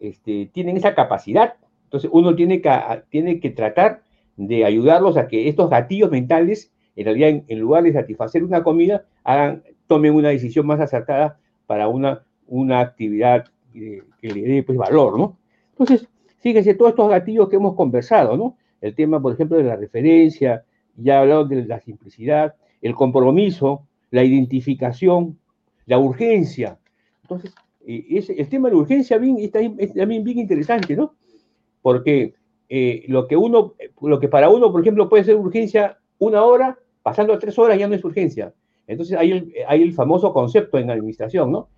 este, tienen esa capacidad, entonces uno tiene que, tiene que tratar de ayudarlos a que estos gatillos mentales, en realidad, en, lugar de satisfacer una comida, hagan, tomen una decisión más acertada para una, una actividad que, le dé pues, valor, ¿no? Entonces, fíjense todos estos gatillos que hemos conversado, ¿no? El tema, por ejemplo, de la referencia, ya hablado de la simplicidad, el compromiso, la identificación, la urgencia. Entonces, eh, el tema de la urgencia bien, es también bien interesante, ¿no? Porque eh, lo, que uno, lo que para uno, por ejemplo, puede ser urgencia una hora, pasando a tres horas ya no es urgencia. Entonces hay el, hay el famoso concepto en administración, ¿no?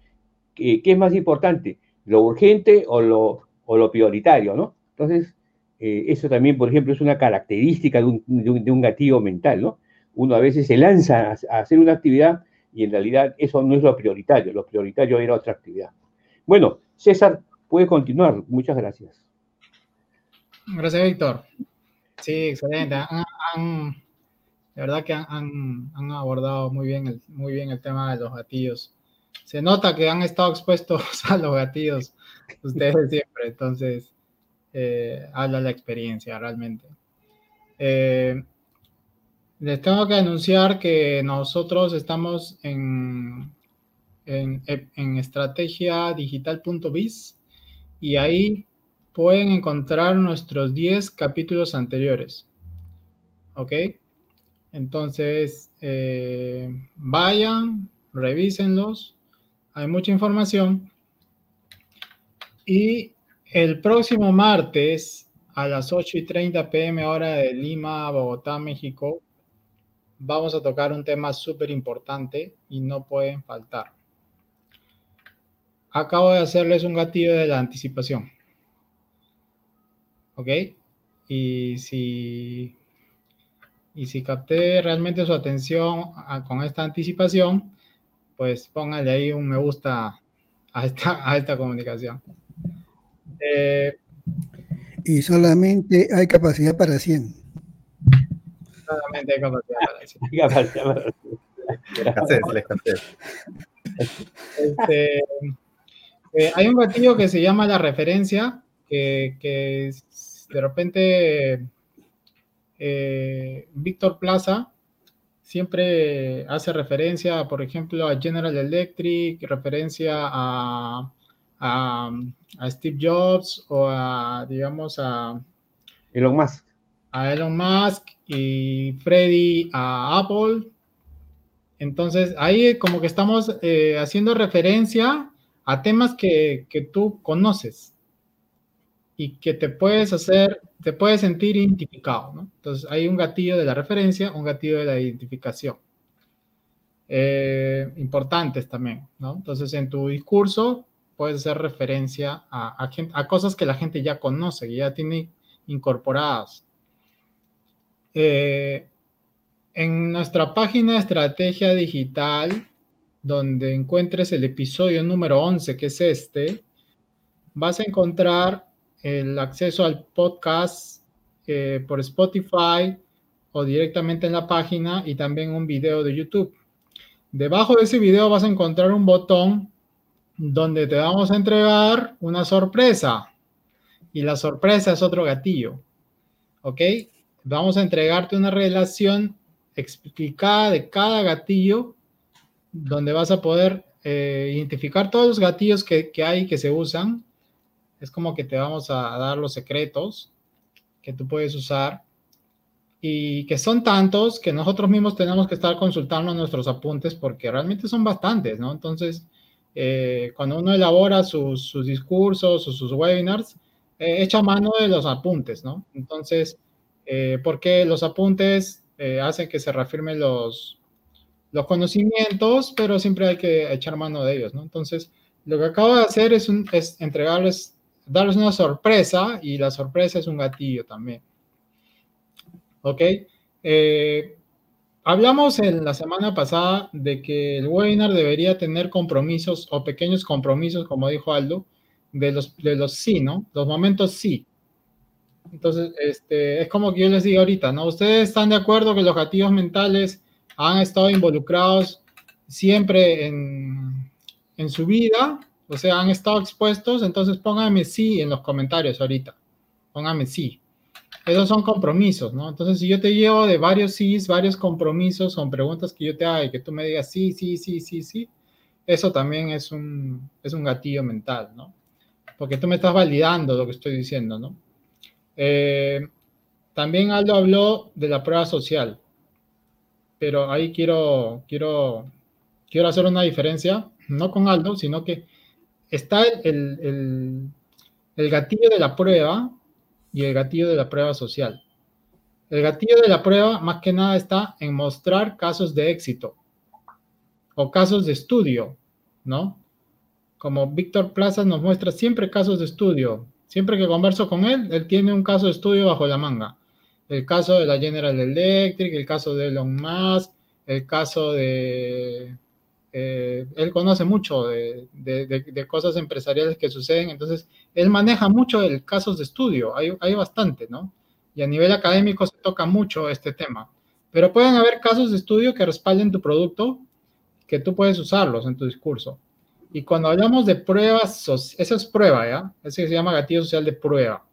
¿Qué, es más importante? ¿Lo urgente o lo, prioritario, ¿no? Entonces, eh, eso también, por ejemplo, es una característica de un, de gatillo mental, ¿no? Uno a veces se lanza a, hacer una actividad y en realidad eso no es lo prioritario, lo prioritario era otra actividad. Bueno, César, puede continuar. Muchas gracias. Gracias, Víctor. Sí, excelente. Han, de verdad que han, han, abordado muy bien, el, muy bien el tema de los gatillos. Se nota que han estado expuestos a los gatillos ustedes siempre, entonces eh, habla la experiencia realmente. Eh, les tengo que anunciar que nosotros estamos en, en, en estrategiadigital.biz y ahí pueden encontrar nuestros 10 capítulos anteriores. ¿Ok? Entonces, eh, vayan, revísenlos. Hay mucha información. Y el próximo martes a las 8 y 30 pm hora de Lima, Bogotá, México, vamos a tocar un tema súper importante y no pueden faltar. Acabo de hacerles un gatillo de la anticipación. ¿Ok? Y si, y si capté realmente su atención con esta anticipación, pues póngale ahí un me gusta a esta, a esta comunicación. Eh, y solamente hay capacidad para 100. Solamente hay capacidad para 100. Este, eh, hay un gatillo que se llama la referencia, que, que de repente eh, Víctor Plaza siempre hace referencia, por ejemplo, a General Electric, referencia a a, Steve Jobs o a, digamos, a Elon Musk. A Elon Musk y Freddy a Apple. Entonces, ahí como que estamos eh, haciendo referencia a temas que, que, tú conoces y que te puedes hacer, te puedes sentir identificado, ¿no? Entonces, hay un gatillo de la referencia, un gatillo de la identificación. Eh, importantes también, ¿no? Entonces, en tu discurso puedes hacer referencia a, a, cosas que la gente ya conoce, que ya tiene incorporadas. Eh, en nuestra página estrategia digital, donde encuentres el episodio número 11, que es este, vas a encontrar el acceso al podcast eh, por Spotify o directamente en la página y también un video de YouTube. Debajo de ese video vas a encontrar un botón donde te vamos a entregar una sorpresa. Y la sorpresa es otro gatillo. ¿Ok? vamos a entregarte una relación explicada de cada gatillo, donde vas a poder eh, identificar todos los gatillos que, que, hay que se usan. Es como que te vamos a, dar los secretos que tú puedes usar y que son tantos que nosotros mismos tenemos que estar consultando nuestros apuntes porque realmente son bastantes, ¿no? Entonces, eh, cuando uno elabora sus, sus discursos o sus webinars, eh, echa mano de los apuntes, ¿no? Entonces, eh, porque los apuntes hacen que se reafirmen los, los conocimientos, pero siempre hay que echar mano de ellos, ¿no? Entonces, lo que acabo de hacer es, un, es entregarles, darles una sorpresa y la sorpresa es un gatillo también. ¿Ok? Eh, hablamos en la semana pasada de que el webinar debería tener compromisos o pequeños compromisos, como dijo Aldo, de los, de los sí, ¿no? Los momentos sí. Entonces, este, es como que yo les digo ahorita, ¿no? ¿Ustedes están de acuerdo que los gatillos mentales han estado involucrados siempre en, en su vida? O sea, han estado expuestos, entonces pónganme sí en los comentarios ahorita. Pónganme sí. Esos son compromisos, ¿no? Entonces, si yo te llevo de varios sí, varios compromisos, son preguntas que yo te haga y que tú me digas sí, sí, sí, sí, sí, eso también es un, es un gatillo mental, ¿no? Porque tú me estás validando lo que estoy diciendo, ¿no? Eh, también Aldo habló de la prueba social, pero ahí quiero, quiero, quiero hacer una diferencia, no con Aldo, sino que está el, gatillo de la prueba y el gatillo de la prueba social. El gatillo de la prueba más que nada está en mostrar casos de éxito o casos de estudio, ¿no? Como Víctor Plaza nos muestra siempre casos de estudio, Siempre que converso con él, él tiene un caso de estudio bajo la manga. El caso de la General Electric, el caso de Elon Musk, el caso de... Eh, él conoce mucho de, cosas empresariales que suceden, entonces él maneja mucho el casos de estudio, hay, hay bastante, ¿no? Y a nivel académico se toca mucho este tema. Pero pueden haber casos de estudio que respalden tu producto, que tú puedes usarlos en tu discurso. Y cuando hablamos de pruebas, esa es prueba, ¿ya? Ese se llama gatillo social de prueba.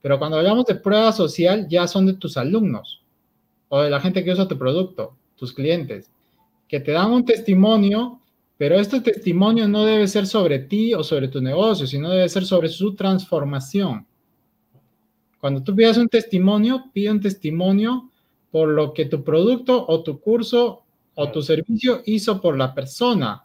Pero cuando hablamos de prueba social, ya son de tus alumnos o de la gente que usa tu producto, tus clientes, que te dan un testimonio, pero este testimonio no debe ser sobre ti o sobre tu negocio, sino debe ser sobre su transformación. Cuando tú pidas un testimonio, pide un testimonio por lo que tu producto o tu curso o tu servicio hizo por la persona,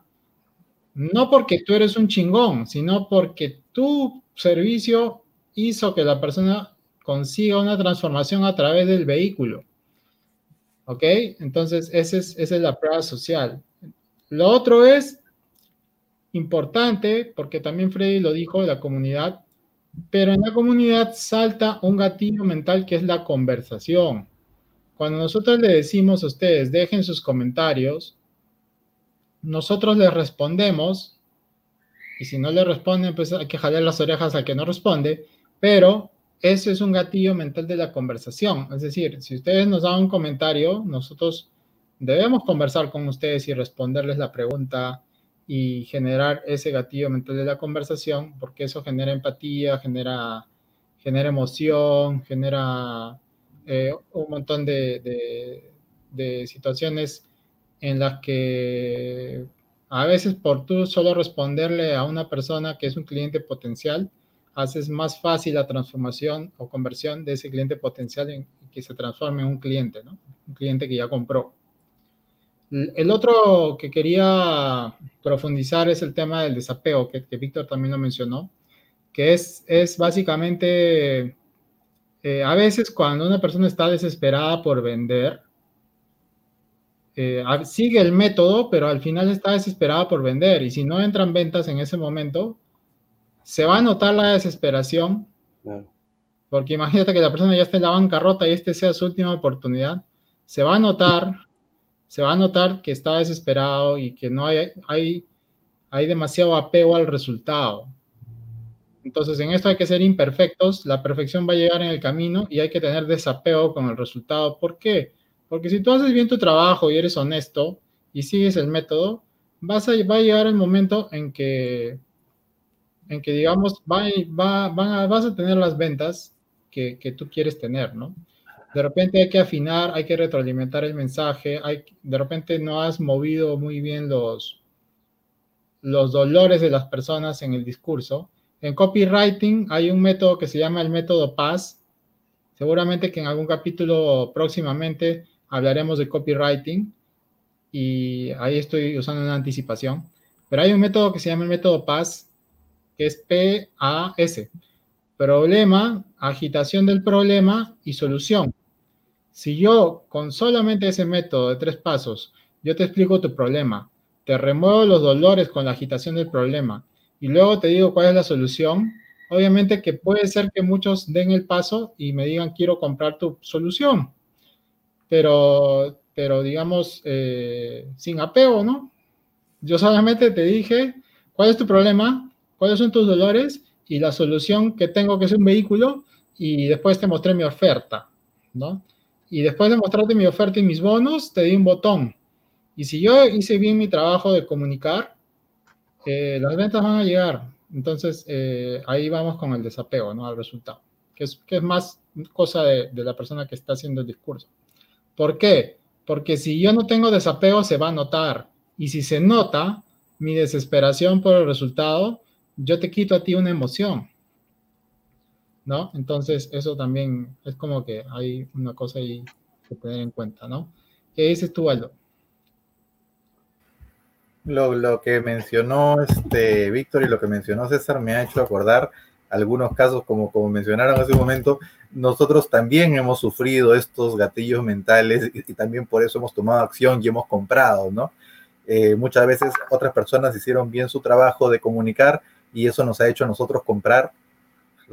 no porque tú eres un chingón, sino porque tu servicio hizo que la persona consiga una transformación a través del vehículo. ¿Ok? Entonces, esa es, esa es la prueba social. Lo otro es importante, porque también Freddy lo dijo, de la comunidad, pero en la comunidad salta un gatillo mental que es la conversación. Cuando nosotros le decimos a ustedes, dejen sus comentarios, nosotros les respondemos, y si no le responden, pues hay que jalar las orejas al que no responde, pero ese es un gatillo mental de la conversación. Es decir, si ustedes nos dan un comentario, nosotros debemos conversar con ustedes y responderles la pregunta y generar ese gatillo mental de la conversación, porque eso genera empatía, genera, genera emoción, genera eh, un montón de, de situaciones en las que a veces por tú solo responderle a una persona que es un cliente potencial, haces más fácil la transformación o conversión de ese cliente potencial en que se transforme en un cliente, ¿no? Un cliente que ya compró. El otro que quería profundizar es el tema del desapego, que, Víctor también lo mencionó, que es, es básicamente, eh, a veces cuando una persona está desesperada por vender, eh, sigue el método, pero al final está desesperada por vender y si no entran ventas en ese momento, se va a notar la desesperación. Porque imagínate que la persona ya está en la bancarrota y este sea su última oportunidad. Se va a notar, se va a notar que está desesperado y que no hay, hay, hay demasiado apego al resultado. Entonces, en esto hay que ser imperfectos. La perfección va a llegar en el camino y hay que tener desapego con el resultado. ¿Por qué? Porque si tú haces bien tu trabajo y eres honesto y sigues el método, vas a, va a llegar el momento en que, en que digamos, va, va, vas a tener las ventas que, que, tú quieres tener, ¿no? De repente hay que afinar, hay que retroalimentar el mensaje, hay, de repente no has movido muy bien los, los dolores de las personas en el discurso. En copywriting hay un método que se llama el método PAS. Seguramente que en algún capítulo próximamente hablaremos de copywriting y ahí estoy usando una anticipación. Pero hay un método que se llama el método PAS, que es P-A-S. Problema, agitación del problema y solución. Si yo con solamente ese método de tres pasos, yo te explico tu problema, te remuevo los dolores con la agitación del problema y luego te digo cuál es la solución, obviamente que puede ser que muchos den el paso y me digan quiero comprar tu solución, pero, pero digamos eh, sin apego, ¿no? Yo solamente te dije cuál es tu problema, cuáles son tus dolores y la solución que tengo que es un vehículo y después te mostré mi oferta, ¿no? Y después de mostrarte mi oferta y mis bonos, te di un botón. Y si yo hice bien mi trabajo de comunicar, eh, las ventas van a llegar. Entonces, eh, ahí vamos con el desapego, ¿no? Al resultado, que es, que es más cosa de, de, la persona que está haciendo el discurso. ¿Por qué? Porque si yo no tengo desapego, se va a notar. Y si se nota mi desesperación por el resultado, yo te quito a ti una emoción. ¿No? Entonces, eso también es como que hay una cosa ahí que tener en cuenta, ¿no? ¿Qué dices tú, Aldo? Lo, lo, que mencionó este Víctor y lo que mencionó César me ha hecho acordar algunos casos, como, como mencionaron hace un momento, nosotros también hemos sufrido estos gatillos mentales y, también por eso hemos tomado acción y hemos comprado, ¿no? Eh, muchas veces otras personas hicieron bien su trabajo de comunicar y eso nos ha hecho a nosotros comprar,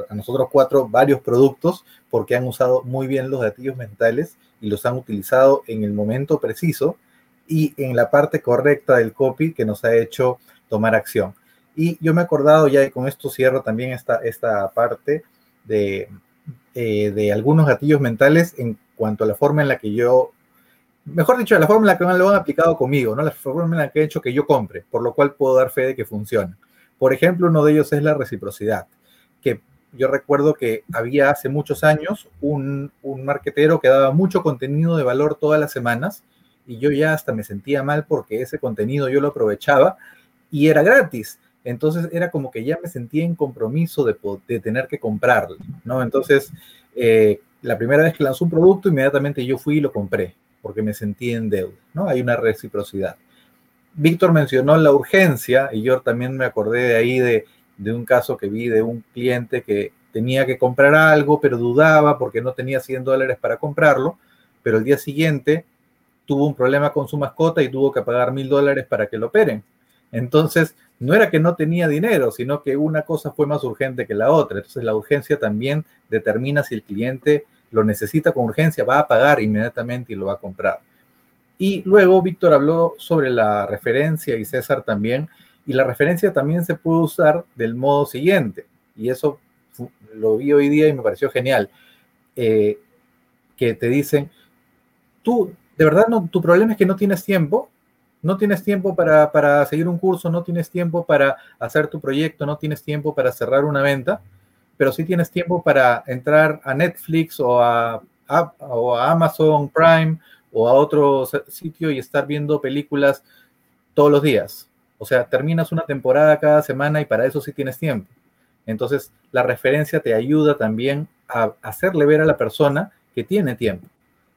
a nosotros cuatro, varios productos porque han usado muy bien los gatillos mentales y los han utilizado en el momento preciso y en la parte correcta del copy que nos ha hecho tomar acción. Y yo me he acordado ya, y con esto cierro también esta, esta parte de, eh, de algunos gatillos mentales en cuanto a la forma en la que yo, mejor dicho, la forma en la que lo han aplicado conmigo, ¿no? la forma en la que he hecho que yo compre, por lo cual puedo dar fe de que funciona. Por ejemplo, uno de ellos es la reciprocidad, que yo recuerdo que había hace muchos años un, un marquetero que daba mucho contenido de valor todas las semanas y yo ya hasta me sentía mal porque ese contenido yo lo aprovechaba y era gratis. Entonces era como que ya me sentía en compromiso de, tener que comprarlo, ¿no? Entonces, eh, la primera vez que lanzó un producto, inmediatamente yo fui y lo compré porque me sentí en deuda, ¿no? Hay una reciprocidad. Víctor mencionó la urgencia y yo también me acordé de ahí de, de un caso que vi de un cliente que tenía que comprar algo, pero dudaba porque no tenía 100 dólares para comprarlo, pero el día siguiente tuvo un problema con su mascota y tuvo que pagar mil dólares para que lo operen. Entonces, no era que no tenía dinero, sino que una cosa fue más urgente que la otra. Entonces, la urgencia también determina si el cliente lo necesita con urgencia, va a pagar inmediatamente y lo va a comprar. Y luego Víctor habló sobre la referencia y César también, y la referencia también se puede usar del modo siguiente, y eso lo vi hoy día y me pareció genial, eh, que te dicen, tú, de verdad, no, tu problema es que no tienes tiempo, no tienes tiempo para, para, seguir un curso, no tienes tiempo para hacer tu proyecto, no tienes tiempo para cerrar una venta, pero sí tienes tiempo para entrar a Netflix o a, o a Amazon Prime o a otro sitio y estar viendo películas todos los días. O sea, terminas una temporada cada semana y para eso sí tienes tiempo. Entonces, la referencia te ayuda también a hacerle ver a la persona que tiene tiempo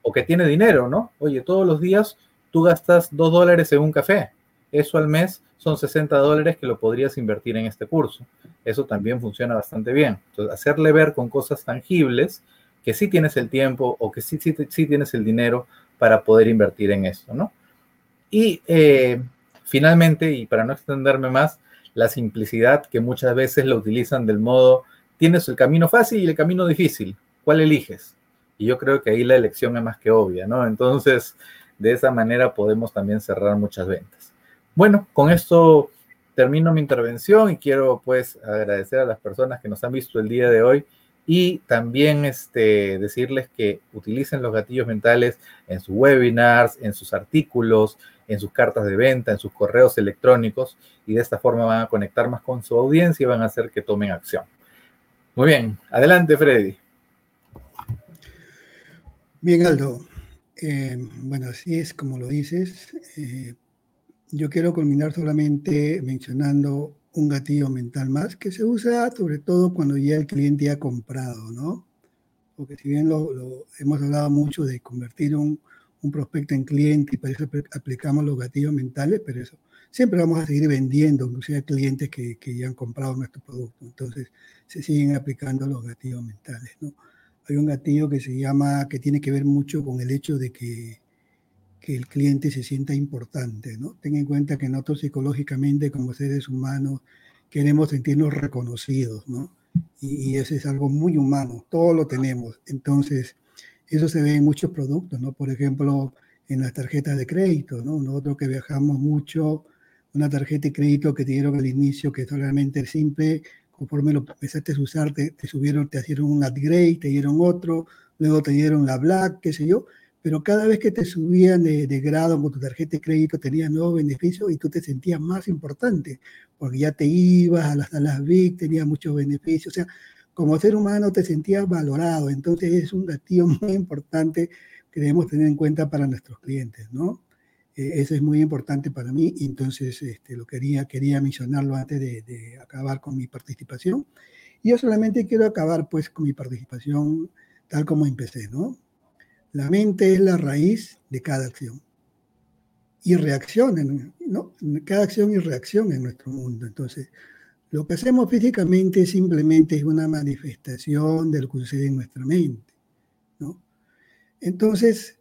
o que tiene dinero, ¿no? Oye, todos los días tú gastas dos dólares en un café. Eso al mes son 60 dólares que lo podrías invertir en este curso. Eso también funciona bastante bien. Entonces, hacerle ver con cosas tangibles que sí tienes el tiempo o que sí, sí, sí tienes el dinero para poder invertir en esto, ¿no? Y eh, finalmente, y para no extenderme más, la simplicidad que muchas veces lo utilizan del modo, tienes el camino fácil y el camino difícil, ¿cuál eliges? Y yo creo que ahí la elección es más que obvia, ¿no? Entonces, de esa manera podemos también cerrar muchas ventas. Bueno, con esto termino mi intervención y quiero pues agradecer a las personas que nos han visto el día de hoy y también este, decirles que utilicen los gatillos mentales en sus webinars, en sus artículos, en sus cartas de venta, en sus correos electrónicos y de esta forma van a conectar más con su audiencia y van a hacer que tomen acción. Muy bien, adelante Freddy. Bien, Aldo. Eh, bueno, así es como lo dices. Eh, yo quiero culminar solamente mencionando un gatillo mental más que se usa sobre todo cuando ya el cliente ha comprado, ¿no? Porque si bien lo, hemos hablado mucho de convertir un, un, prospecto en cliente y para eso aplicamos los gatillos mentales, pero eso siempre vamos a seguir vendiendo, inclusive a clientes que, que ya han comprado nuestro producto. Entonces se siguen aplicando los gatillos mentales, ¿no? Hay un gatillo que se llama, que tiene que ver mucho con el hecho de que que el cliente se sienta importante, ¿no? Ten en cuenta que nosotros psicológicamente como seres humanos queremos sentirnos reconocidos, ¿no? Y, eso es algo muy humano, todo lo tenemos. Entonces, eso se ve en muchos productos, ¿no? Por ejemplo, en las tarjetas de crédito, ¿no? Nosotros que viajamos mucho, una tarjeta de crédito que te dieron al inicio, que es solamente simple, conforme lo empezaste a usar, te, te subieron, te hicieron un upgrade, te dieron otro, luego te dieron la black, qué sé yo, pero cada vez que te subían de, grado con tu tarjeta de crédito tenías nuevos beneficios y tú te sentías más importante, porque ya te ibas a las salas VIC, tenías muchos beneficios, o sea, como ser humano te sentías valorado, entonces es un gatillo muy importante que debemos tener en cuenta para nuestros clientes, ¿no? Eh, eso es muy importante para mí, entonces este, lo quería, quería mencionarlo antes de, de acabar con mi participación. Y yo solamente quiero acabar pues con mi participación tal como empecé, ¿no? La mente es la raíz de cada acción. Y reacción, ¿no? Cada acción y reacción en nuestro mundo. Entonces, lo que hacemos físicamente simplemente es una manifestación de lo que sucede en nuestra mente, ¿no? Entonces,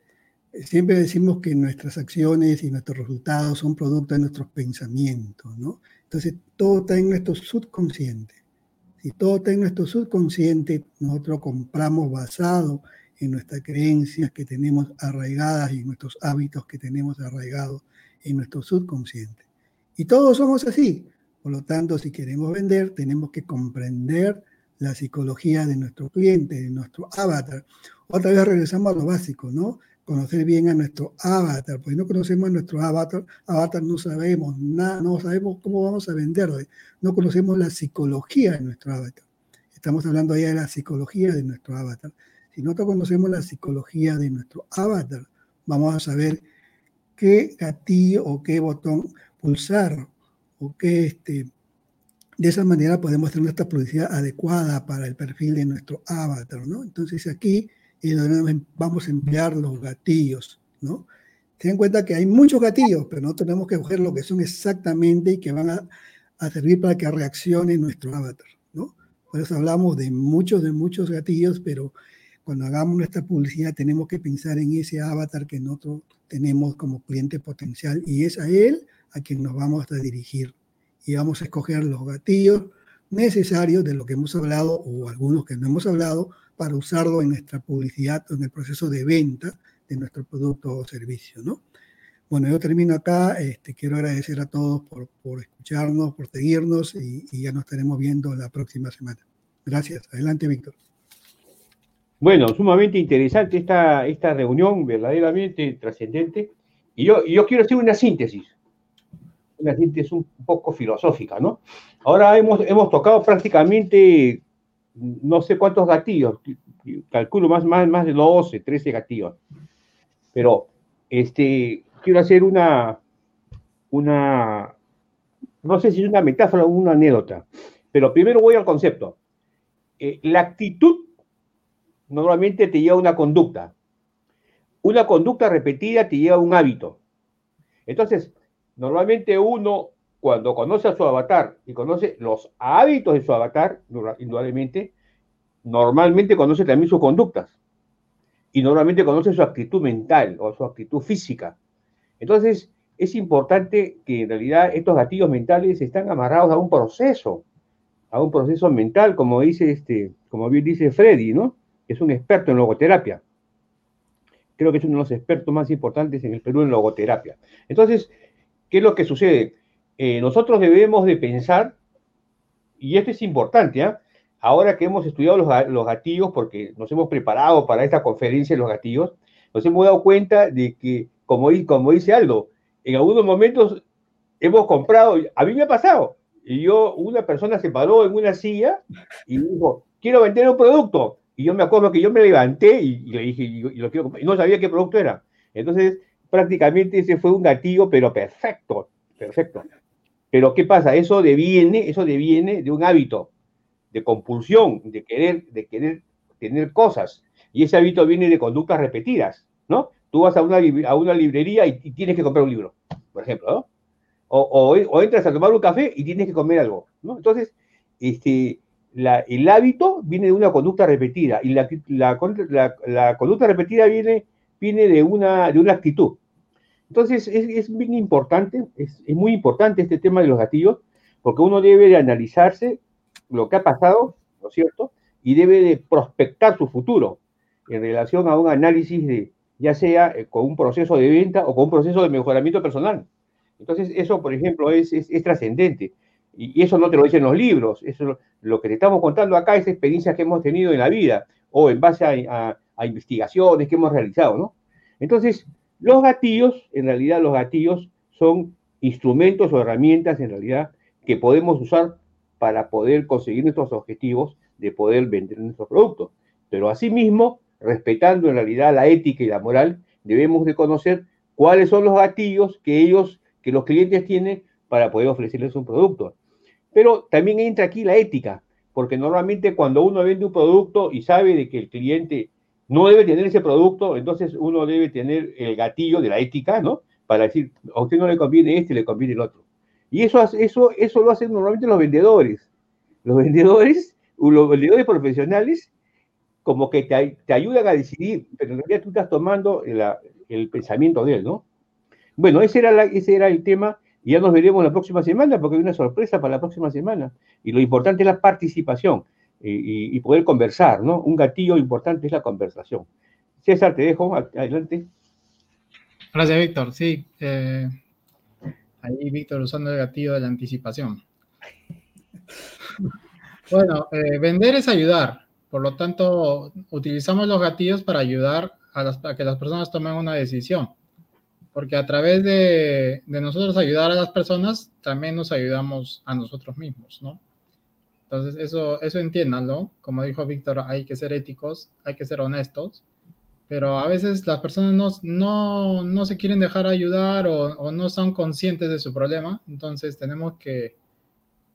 siempre decimos que nuestras acciones y nuestros resultados son producto de nuestros pensamientos, ¿no? Entonces, todo está en nuestro subconsciente. Si todo está en nuestro subconsciente, nosotros compramos basado en nuestras creencias que tenemos arraigadas y en nuestros hábitos que tenemos arraigados en nuestro subconsciente. Y todos somos así. Por lo tanto, si queremos vender, tenemos que comprender la psicología de nuestro cliente, de nuestro avatar. Otra vez regresamos a lo básico, ¿no? Conocer bien a nuestro avatar, porque no conocemos a nuestro avatar, avatar no sabemos nada, no sabemos cómo vamos a venderle, no conocemos la psicología de nuestro avatar. Estamos hablando ya de la psicología de nuestro avatar. Si nosotros conocemos la psicología de nuestro avatar, vamos a saber qué gatillo o qué botón pulsar o qué este, de esa manera podemos hacer nuestra publicidad adecuada para el perfil de nuestro avatar, ¿no? Entonces aquí vamos a emplear los gatillos, ¿no? Ten en cuenta que hay muchos gatillos, pero no tenemos que coger lo que son exactamente y que van a, a servir para que reaccione nuestro avatar, ¿no? Por eso hablamos de muchos, de muchos gatillos, pero cuando hagamos nuestra publicidad tenemos que pensar en ese avatar que nosotros tenemos como cliente potencial y es a él a quien nos vamos a dirigir. Y vamos a escoger los gatillos necesarios de lo que hemos hablado o algunos que no hemos hablado para usarlo en nuestra publicidad o en el proceso de venta de nuestro producto o servicio, ¿no? Bueno, yo termino acá. Este, quiero agradecer a todos por, por escucharnos, por seguirnos y, y ya nos estaremos viendo la próxima semana. Gracias. Adelante, Víctor. Bueno, sumamente interesante esta, esta reunión, verdaderamente trascendente. Y yo, yo quiero hacer una síntesis, una síntesis un poco filosófica, ¿no? Ahora hemos, hemos tocado prácticamente no sé cuántos gatillos, calculo más, más, más de 12, 13 gatillos. Pero este, quiero hacer una, una, no sé si es una metáfora o una anécdota, pero primero voy al concepto. Eh, la actitud normalmente te lleva a una conducta. Una conducta repetida te lleva a un hábito. Entonces, normalmente uno, cuando conoce a su avatar y conoce los hábitos de su avatar, indudablemente, normalmente conoce también sus conductas. Y normalmente conoce su actitud mental o su actitud física. Entonces, es importante que en realidad estos gatillos mentales están amarrados a un proceso, a un proceso mental, como dice este, como bien dice Freddy, ¿no? Es un experto en logoterapia. Creo que es uno de los expertos más importantes en el Perú en logoterapia. Entonces, ¿qué es lo que sucede? Eh, nosotros debemos de pensar, y esto es importante, ¿ah? ahora que hemos estudiado los, gatillos, porque nos hemos preparado para esta conferencia de los gatillos, nos hemos dado cuenta de que, como, como dice Aldo, en algunos momentos hemos comprado, a mí me ha pasado, y yo, una persona se paró en una silla y dijo, quiero vender un producto, Y yo me acuerdo que yo me levanté y, le dije, y, lo quiero y no sabía qué producto era. Entonces, prácticamente ese fue un gatillo, pero perfecto, perfecto. Pero ¿qué pasa? Eso deviene, eso deviene de un hábito, de compulsión, de querer, de querer tener cosas. Y ese hábito viene de conductas repetidas, ¿no? Tú vas a una, a una librería y, tienes que comprar un libro, por ejemplo, ¿no? O, o, entras a tomar un café y tienes que comer algo. Entonces, este, la, el hábito viene de una conducta repetida y la, conducta repetida viene, viene de, una, de una actitud. Entonces, es, es bien importante, es, es, muy importante este tema de los gatillos, porque uno debe de analizarse lo que ha pasado, ¿no es cierto? Y debe de prospectar su futuro en relación a un análisis de, ya sea eh, con un proceso de venta o con un proceso de mejoramiento personal. Entonces, eso, por ejemplo, es, es, trascendente. Y, eso no te lo dicen los libros, eso lo que te estamos contando acá es experiencias que hemos tenido en la vida o en base a, a, investigaciones que hemos realizado, ¿no? Entonces, los gatillos, en realidad los gatillos son instrumentos o herramientas en realidad que podemos usar para poder conseguir nuestros objetivos de poder vender nuestros productos. Pero asimismo, respetando en realidad la ética y la moral, debemos de conocer cuáles son los gatillos que ellos, que los clientes tienen para poder ofrecerles un producto. Pero también entra aquí la ética, porque normalmente cuando uno vende un producto y sabe de que el cliente no debe tener ese producto, entonces uno debe tener el gatillo de la ética, ¿no? Para decir, a usted no le conviene este, le conviene el otro. Y eso, eso, eso lo hacen normalmente los vendedores. Los vendedores, los vendedores profesionales, como que te, te ayudan a decidir, pero en realidad tú estás tomando el, pensamiento de él, ¿no? Bueno, ese era, ese era el tema y ya nos veremos la próxima semana porque hay una sorpresa para la próxima semana. Y lo importante es la participación y, poder conversar, ¿no? Un gatillo importante es la conversación. César, te dejo adelante. Gracias, Víctor. Sí, eh, ahí Víctor usando el gatillo de la anticipación. Bueno, eh, vender es ayudar. Por lo tanto, utilizamos los gatillos para ayudar a, que las personas tomen una decisión. Porque a través de, nosotros ayudar a las personas, también nos ayudamos a nosotros mismos, ¿no? Entonces, eso, eso entiéndanlo. Como dijo Víctor, hay que ser éticos, hay que ser honestos, pero a veces las personas no, no, se quieren dejar ayudar o, no son conscientes de su problema. Entonces, tenemos que,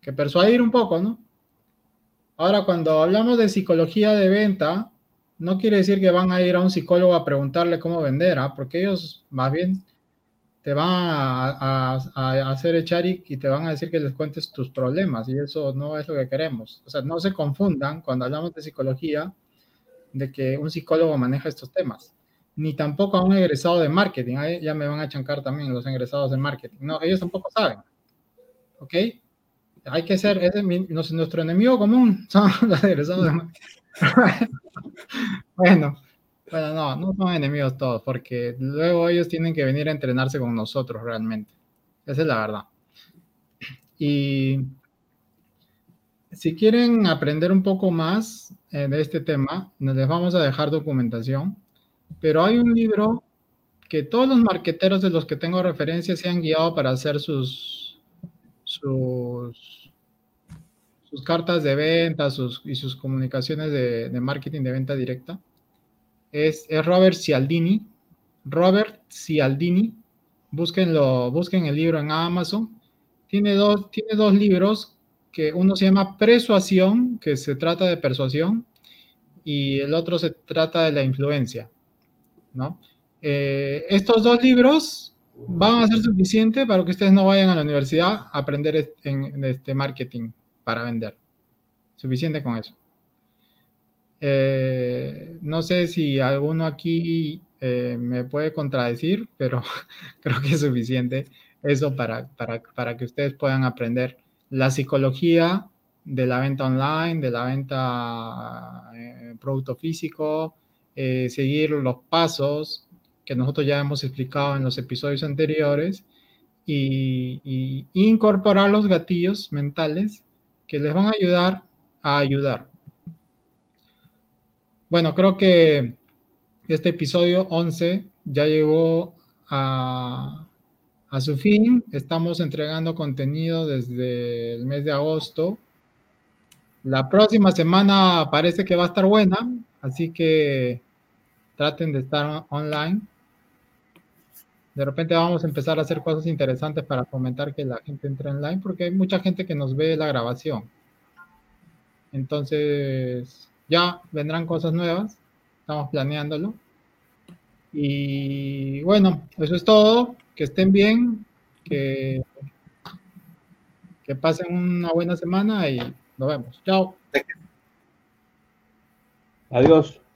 que persuadir un poco, ¿no? Ahora, cuando hablamos de psicología de venta, no quiere decir que van a ir a un psicólogo a preguntarle cómo vender, ¿ah? porque ellos más bien te van a, hacer echar y, te van a decir que les cuentes tus problemas y eso no es lo que queremos. O sea, no se confundan cuando hablamos de psicología de que un psicólogo maneja estos temas, ni tampoco a un egresado de marketing. Ahí ya me van a chancar también los egresados de marketing. No, ellos tampoco saben. ¿Ok? Hay que ser, ese es nuestro enemigo común, son los egresados de bueno, bueno, no, no son enemigos todos, porque luego ellos tienen que venir a entrenarse con nosotros realmente. Esa es la verdad. Y si quieren aprender un poco más eh, de este tema, les vamos a dejar documentación, pero hay un libro que todos los marqueteros de los que tengo referencia se han guiado para hacer sus, sus sus cartas de venta y sus comunicaciones de, marketing de venta directa. Es, Robert Cialdini. Robert Cialdini. Búsquenlo, busquen el libro en Amazon. Tiene dos, tiene dos libros que uno se llama Persuasión, que se trata de persuasión, y el otro se trata de la influencia. ¿no? Eh, estos dos libros van a ser suficientes para que ustedes no vayan a la universidad a aprender en este marketing para vender. Suficiente con eso. Eh, no sé si alguno aquí eh, me puede contradecir, pero creo que es suficiente eso para, para, que ustedes puedan aprender la psicología de la venta online, de la venta eh, producto físico, seguir los pasos que nosotros ya hemos explicado en los episodios anteriores y, incorporar los gatillos mentales que les van a ayudar a ayudar. Bueno, creo que este episodio 11 ya llegó a, su fin. Estamos entregando contenido desde el mes de agosto. La próxima semana parece que va a estar buena Así que traten de estar online. De repente vamos a empezar a hacer cosas interesantes para fomentar que la gente entre online, porque hay mucha gente que nos ve la grabación. Entonces, ya vendrán cosas nuevas. Estamos planeándolo. Y bueno, eso es todo. Que estén bien, que, que pasen una buena semana y nos vemos. Chao. Adiós.